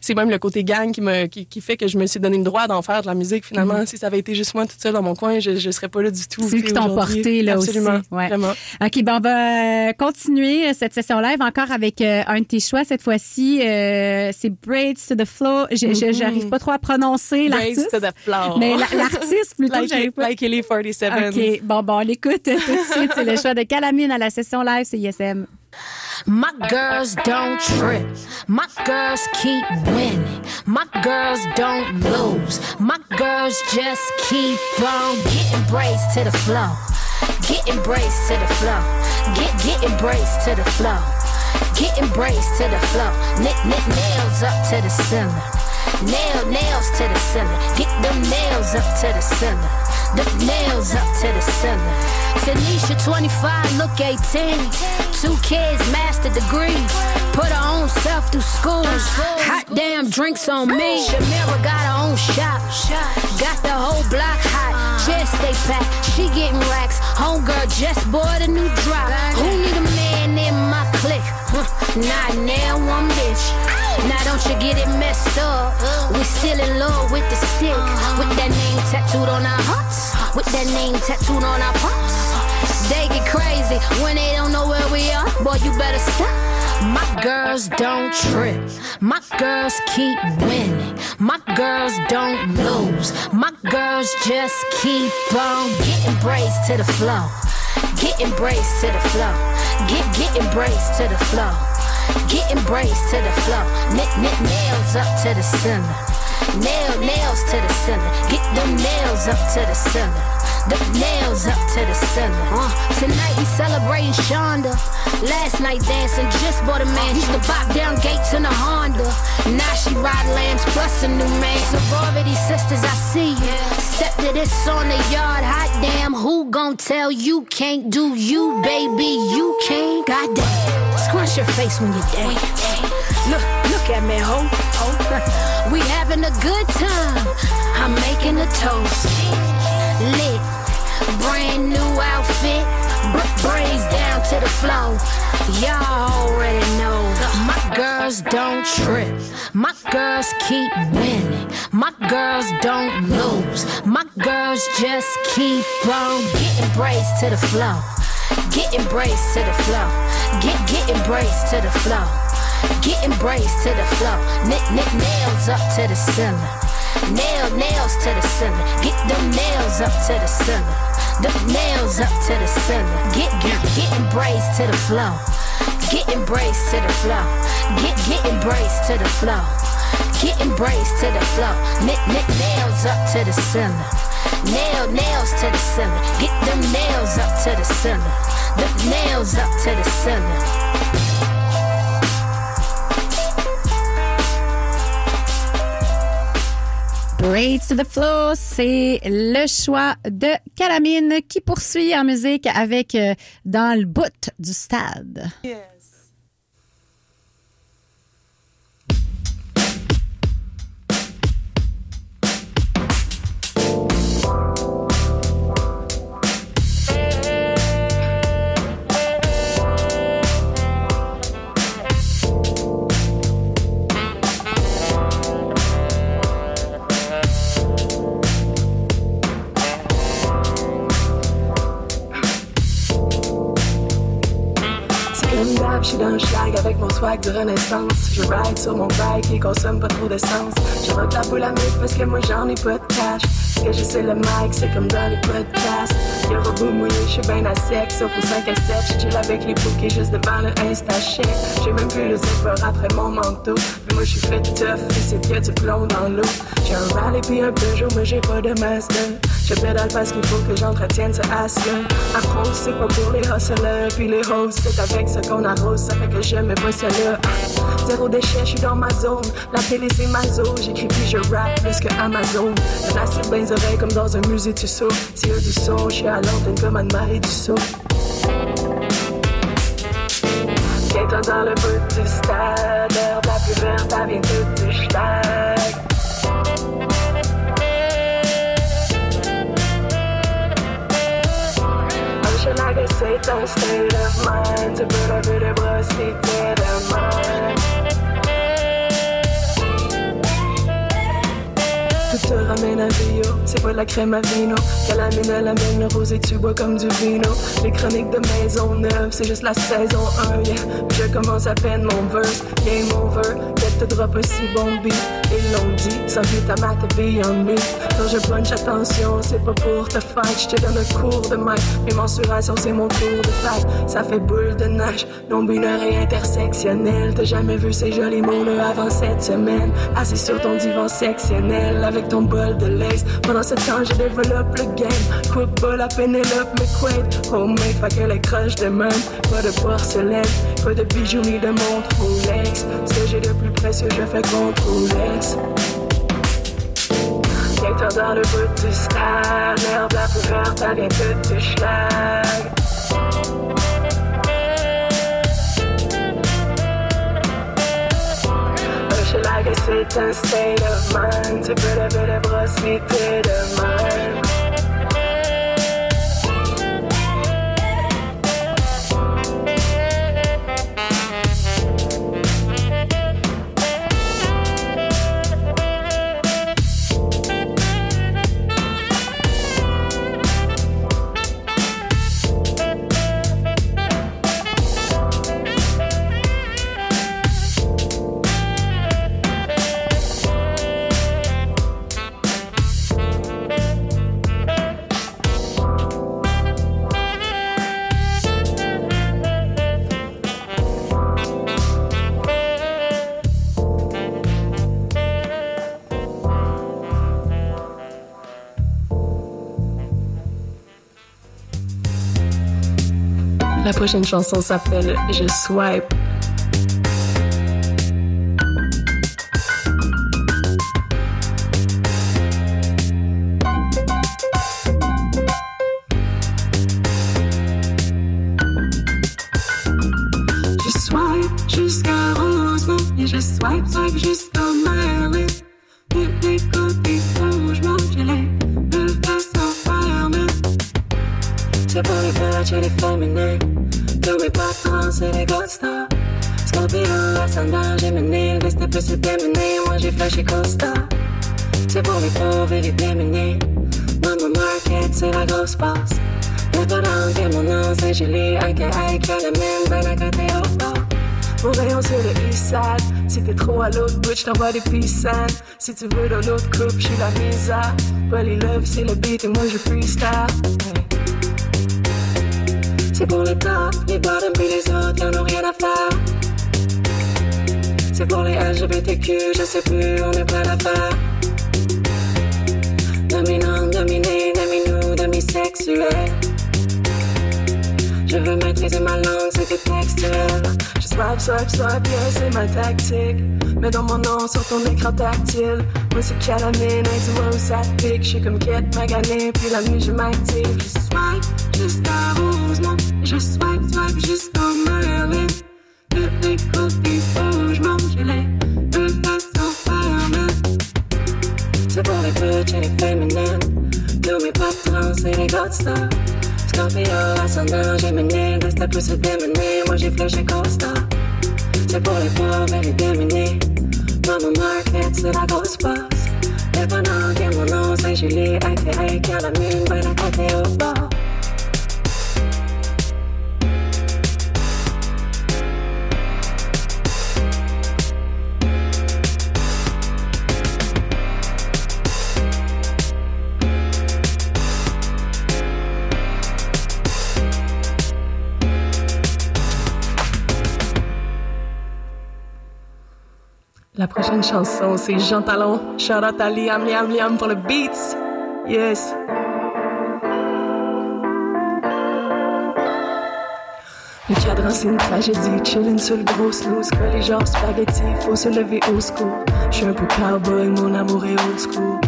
c'est même le côté gang qui, me, qui, qui fait que je me suis donné le droit d'en faire de la musique. Finalement, si ça avait été juste moi toute seule dans mon coin, je, je serais pas là du tout. C'est qui t'ont porté, là, Absolument. aussi. Ouais. Vraiment. OK, bon, on va euh, continuer euh, cette session live encore avec euh, un de tes choix. Cette fois-ci, euh, c'est Braids to the Flow. Je- J'arrive pas trop à prononcer Braids l'artiste. to the floor. Mais la- l'artiste, plutôt, like, pas. like Ellie 47. OK, bon, bon, on l'écoute tout de suite. C'est le choix de Calamine à la session live, c'est ISM. My girls don't trip. My girls keep winning. My girls don't lose. My girls just keep on getting braced to the flow. Getting braced to the flow. Get getting braced to the flow. Getting braced to the flow. Knit knit nails up to the ceiling. Nail nails to the ceiling. Get them nails up to the ceiling. The nails up to the ceiling. Tanisha 25, look 18. Two kids, master degree. Put her own self through school. Hot damn drinks on me. Shamira got her own shop. Got the whole block hot. Chest stay packed. She getting racks. Homegirl just bought a new drop. Who need a man in my clique? Not now, one bitch. Now don't you get it messed up. We still in love with the stick. With that name tattooed on our hearts. With that name tattooed on our parts. They get crazy when they don't know where we are. Boy, you better stop. My girls don't trip. My girls keep winning. My girls don't lose. My girls just keep on getting braced to the flow. Getting braced to the flow. Get getting braced to the flow. Getting braced to the flow. Knit knit nails up to the ceiling. Nail nails to the ceiling. Get them nails up to the ceiling. The nails up to the ceiling. Uh, tonight we celebrating Shonda. Last night dancing, just bought a man. Used to bop down gates in a Honda. Now she ride lambs plus a new man. Sorority sisters, I see you. Step to this on the yard. Hot damn, who gon' tell you can't do you, baby? You can't. Goddamn. Squash your face when you dance. Look, look at me, ho. ho. we having a good time. I'm making a toast. Lit, brand new outfit. Braids down to the flow. Y'all already know. My girls don't trip. My girls keep winning. My girls don't lose. My girls just keep on getting braced to the flow. Getting braced to the flow. Get getting braced to the flow. Getting braced to the flow. Knit knit nails up to the ceiling. Nail nails to the ceiling. Get them nails up to the ceiling. The nails up to the ceiling. Get get getting braced to the flow. Getting braced to the flow. Get getting braced to the flow. Getting braced to the flow. Knit knit nails up to the ceiling. Nail nails to the ceiling. Get them nails up to the ceiling. The nails up to the ceiling. Braids to the Flow, c'est le choix de Calamine qui poursuit en musique avec euh, Dans le bout du stade. Je suis dans le schlag avec mon swag de renaissance. Je ride sur mon bike et consomme pas trop d'essence. Je rock la boule à mythe parce que moi j'en ai pas de cash. Ce que je sais le mic, c'est comme dans les podcasts. Y'a robot mouillé, je suis bien à sec, sauf au 5 à 7. Je chill avec les bouquets juste devant le Insta. J'ai même plus le zipper après mon manteau. Mais moi je suis fait tough, et c'est que du plomb dans l'eau. J'ai un rallye puis un Peugeot, mais j'ai pas de master. Je pédale parce qu'il faut que j'entretienne ce asque. Afro, c'est pas pour les hustlers, puis les hoes, c'est avec ce qu'on arrose, ça fait que j'aime cela. Zéro déchet, je suis dans ma zone. La télé, c'est ma zone. J'écris puis je rap plus que Amazon. Racine ben les oreilles comme dans un musée, tu sautes. Eux du son, je suis à l'antenne comme Anne-Marie du saut. Viens-toi dans le du stade, la plus verte, elle vient tout c'est un state of mind. Tu peux lever les bras si t'es de. Tout te ramène à Rio, c'est pas la crème à vino? Calamine à la mine, le rosé tu bois comme du vino. Les chroniques de maison neuve, c'est juste la saison 1, yeah. Je commence à peine mon verse, game over. Peut-être te drop un si bon beat. Ils l'ont dit, sans but ta mat beyond me. Quand je punch, attention, c'est pas pour te fight. Je te donne un cours de mic. Mes mensurations, c'est mon tour de taille. Ça fait boule de neige, non binaire et intersectionnel. T'as jamais vu ces jolis mots avant cette semaine. Assis sur ton divan sectionnel avec ton bol de lace. Pendant ce temps, je développe le game. Coupe pas la Pénélope McQuaid. Homemade, fait que les croches de même. Pas de porcelaine, pas de bijoux ni de montre Rolex. Ce que j'ai de plus précieux, je fais contre Rolex. Viens-toi dans le bout du stade. L'herbe la plus verte, elle vient tout du schlag. Hochelaga, c'est un state of mind. Tu peux lever les bras si t'es de même. Prochaine chanson s'appelle Je swipe. Flashé Costa. Les pauvres et les démunis. Mama Market, c'est la grosse passe. Le bonhomme que mon nom, c'est Julie. Ike, Ike, la même, ben à côté au bas. Mon rayon c'est le Eastside Si t'es trop à l'autre bout, j't'envoie des pissanes Si tu veux dans l'autre coupe, j'suis la misa Polly Love c'est le beat et moi je freestyle. C'est pour les tops, les bottoms puis les autres qui en ont rien à faire C'est pour les LGBTQ, je sais plus, on est plein d'affaires Dominant, dominé, demi-nous, demi-sexuel Je veux maîtriser ma langue, c'était textuel. Je swipe, swipe, swipe, yeah, c'est ma tactique. Mets dans mon nom sur ton écran tactile. Moi, c'est calamine, dis-moi où ça pique? J'suis comme quête maganée, puis la nuit, je m'active. Je swipe jusqu'à Rosemont. Je swipe, swipe jusqu'au Merlin. De rouges, c'est les gold stars. Scorpio, ascendant, Gemini, reste plus se démener. Moi j'ai flashé Costa. C'est pour les pauvres et les démunis. Mama Market, c'est la grosse. Les bonhommes qui mon nom, c'est Julie. À la mine, ben à côté au bord. La prochaine chanson, c'est Jean Talon. Shout out à Liam, Liam, Liam pour le beats. Yes. Le cadran, c'est une tragédie. Chillin' sur le gros snooze. Collé genre spaghetti. Faut se lever au secours. J'suis un peu cowboy, mon amour est old school.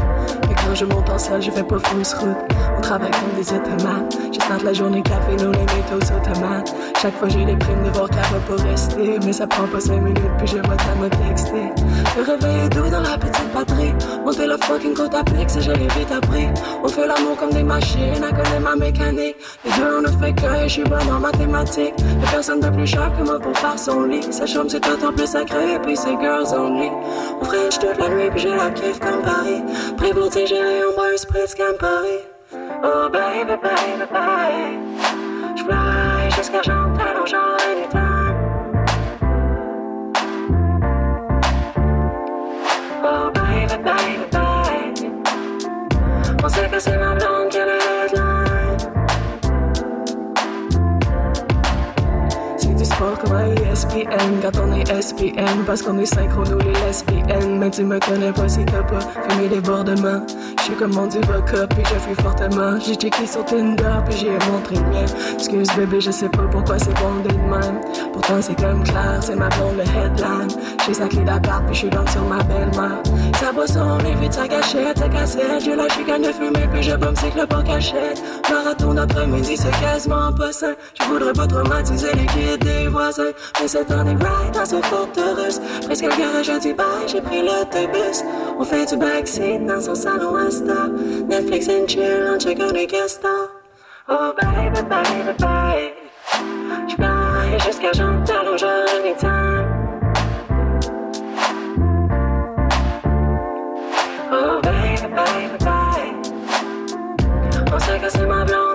Mais quand je monte en salle, je fais pas fausse route. Travaille comme des automates. Je starte la journée café, nous les métaux automates. Chaque fois j'ai des primes de voir qu'elle va pas rester. Mais ça prend pas cinq minutes, puis je vois ta me texter. Le réveil est doux dans la petite patrie. Monter le fucking côte à pic, si je vite appris. On fait l'amour comme des machines, à connaître ma mécanique. Les deux, on ne fait que, je suis bonne en mathématiques. Y'a personne de plus cher que moi pour faire son lit. Sa chambre, c'est d'autant plus sacré, puis c'est girls only. On French toute la nuit, puis j'ai la kiffe comme Paris. Prêt pour digérer, on boit un spritz comme Paris. Oh baby, baby, baby. J'fly jusqu'à j'entends genre anytime. Oh baby, baby, baby. On sait que c'est ma blonde Sport comme un ESPN quand on est SPN parce qu'on est synchro nous les lesbiennes mais tu me connais pas si t'as pas fumé les bordements je suis comme mon divocat puis je fuis fortement. J'ai checké sur Tinder puis j'ai montré le mien. Excuse bébé je sais pas pourquoi c'est bon d'être même. Pourtant c'est comme clair c'est ma blonde le headline. J'ai sa clé d'appart puis je suis dans sur ma belle-mère. Sa boisson les vides sa gâchette sa cassette. J'ai la chicane de fumer puis je bombe c'est que le pas cachette. Marathon d'après-midi c'est quasiment pas sain. Je voudrais pas traumatiser les kids voisins. Mais un des rides dans ce forteresse presque le garage dit bye j'ai pris l'autobus. On fait du backseat dans son salon Insta. Netflix and chill en checkant des guest stars oh baby baby baby. J'fly jusqu'à j'entends genre anytime Oh baby baby baby. On que c'est ma blonde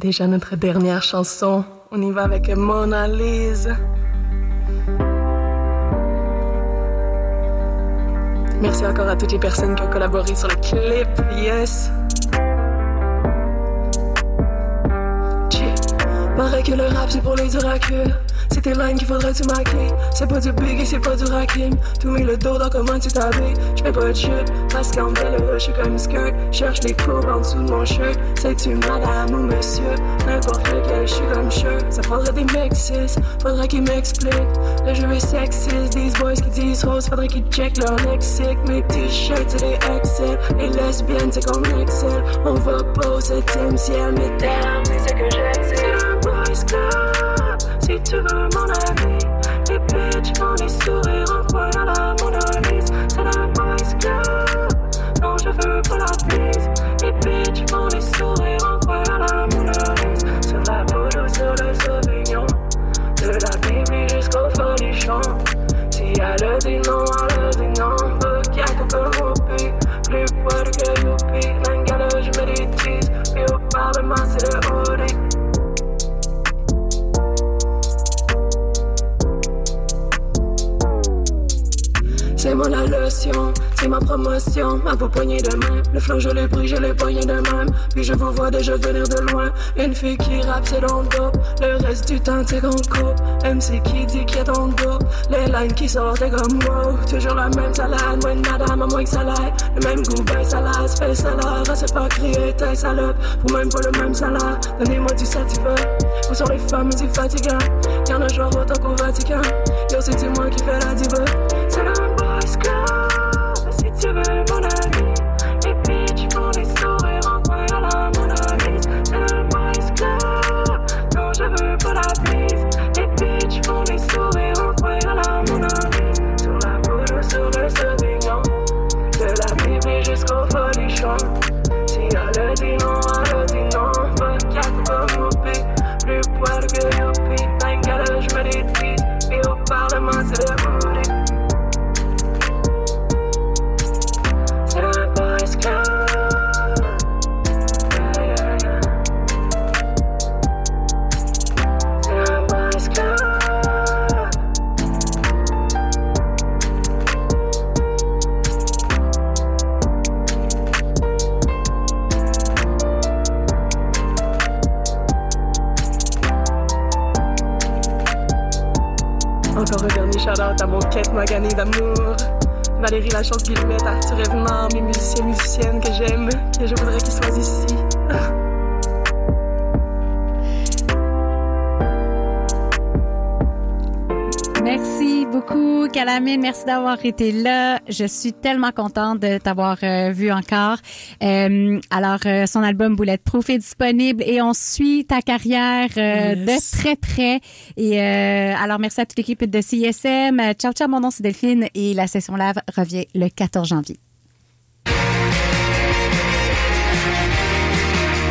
déjà notre dernière chanson. On y va avec Mona Lisa. Merci encore à toutes les personnes qui ont collaboré sur le clip. Yes. Paraît que le rap c'est pour les cuire. C'est tes lines qu'il faudrait tu m'accueilles. C'est pas du big et c'est pas du rakim. Tout mis le dos dans comment tu t'habilles. J'fais pas de chute parce qu'en belle je suis comme skirt. Cherche les courbes en dessous de mon shirt. Sais-tu madame ou monsieur? N'importe lequel, je suis comme shirt. Ça prendrait des mexes, faudrait qu'ils m'expliquent. Le jeu est sexiste. These boys qui disent rose, faudrait qu'ils check leur lexique. Mes t-shirts c'est des excel. Les lesbiennes c'est comme excel. On va pas au septième ciel, mais damn, c'est ce que. C'est un boys club. Si tu veux mon avis, les bitches font des sourires en coin à la Mona Lisa. C'est un boys club. Non, je veux pas la bise. Les bitches font des sourires en coin à la Mona Lisa. Sur la photo, sur le sauvignon. De la Bible jusqu'au folichon. Si elle a dit non, elle a dit non. Au pays. Plus poids que youpi. L'engala, je me détise. Puis au parlement, c'est le la lotion, c'est ma promotion, ma peau poignée de main. Le flow, je l'ai pris, je l'ai poigné de même. Puis je vous vois déjà venir de loin. Une fille qui rappe, c'est dans le dos. Le reste du temps, c'est qu'on coupe. MC qui dit qu'il y a ton dos. Les lines qui sortent, comme wow. Toujours la même salade, de madame, à moins que salade. Le même goût, ben salade, fait le salaire. C'est pas crier, t'es salope. Pour même pas le même salaire. Donnez-moi du sativa. Où sont les femmes, c'est fatigant. Y'en a genre autant qu'au Vatican. Yo, c'est moi qui fais la diva. Mon quête magané d'amour. Valérie Lachance, Guillemette, Arthur Evenard, mes musiciens, musiciennes que j'aime, que je voudrais qu'ils soient ici. Merci beaucoup, Calamine. Merci d'avoir été là. Je suis tellement contente de t'avoir euh, vu encore. Euh, alors, euh, son album Bulletproof est disponible et on suit ta carrière euh, Yes. de très près. Et euh, alors, merci à toute l'équipe de CISM. Ciao, ciao. Mon nom, c'est Delphine et la session live revient le 14 janvier.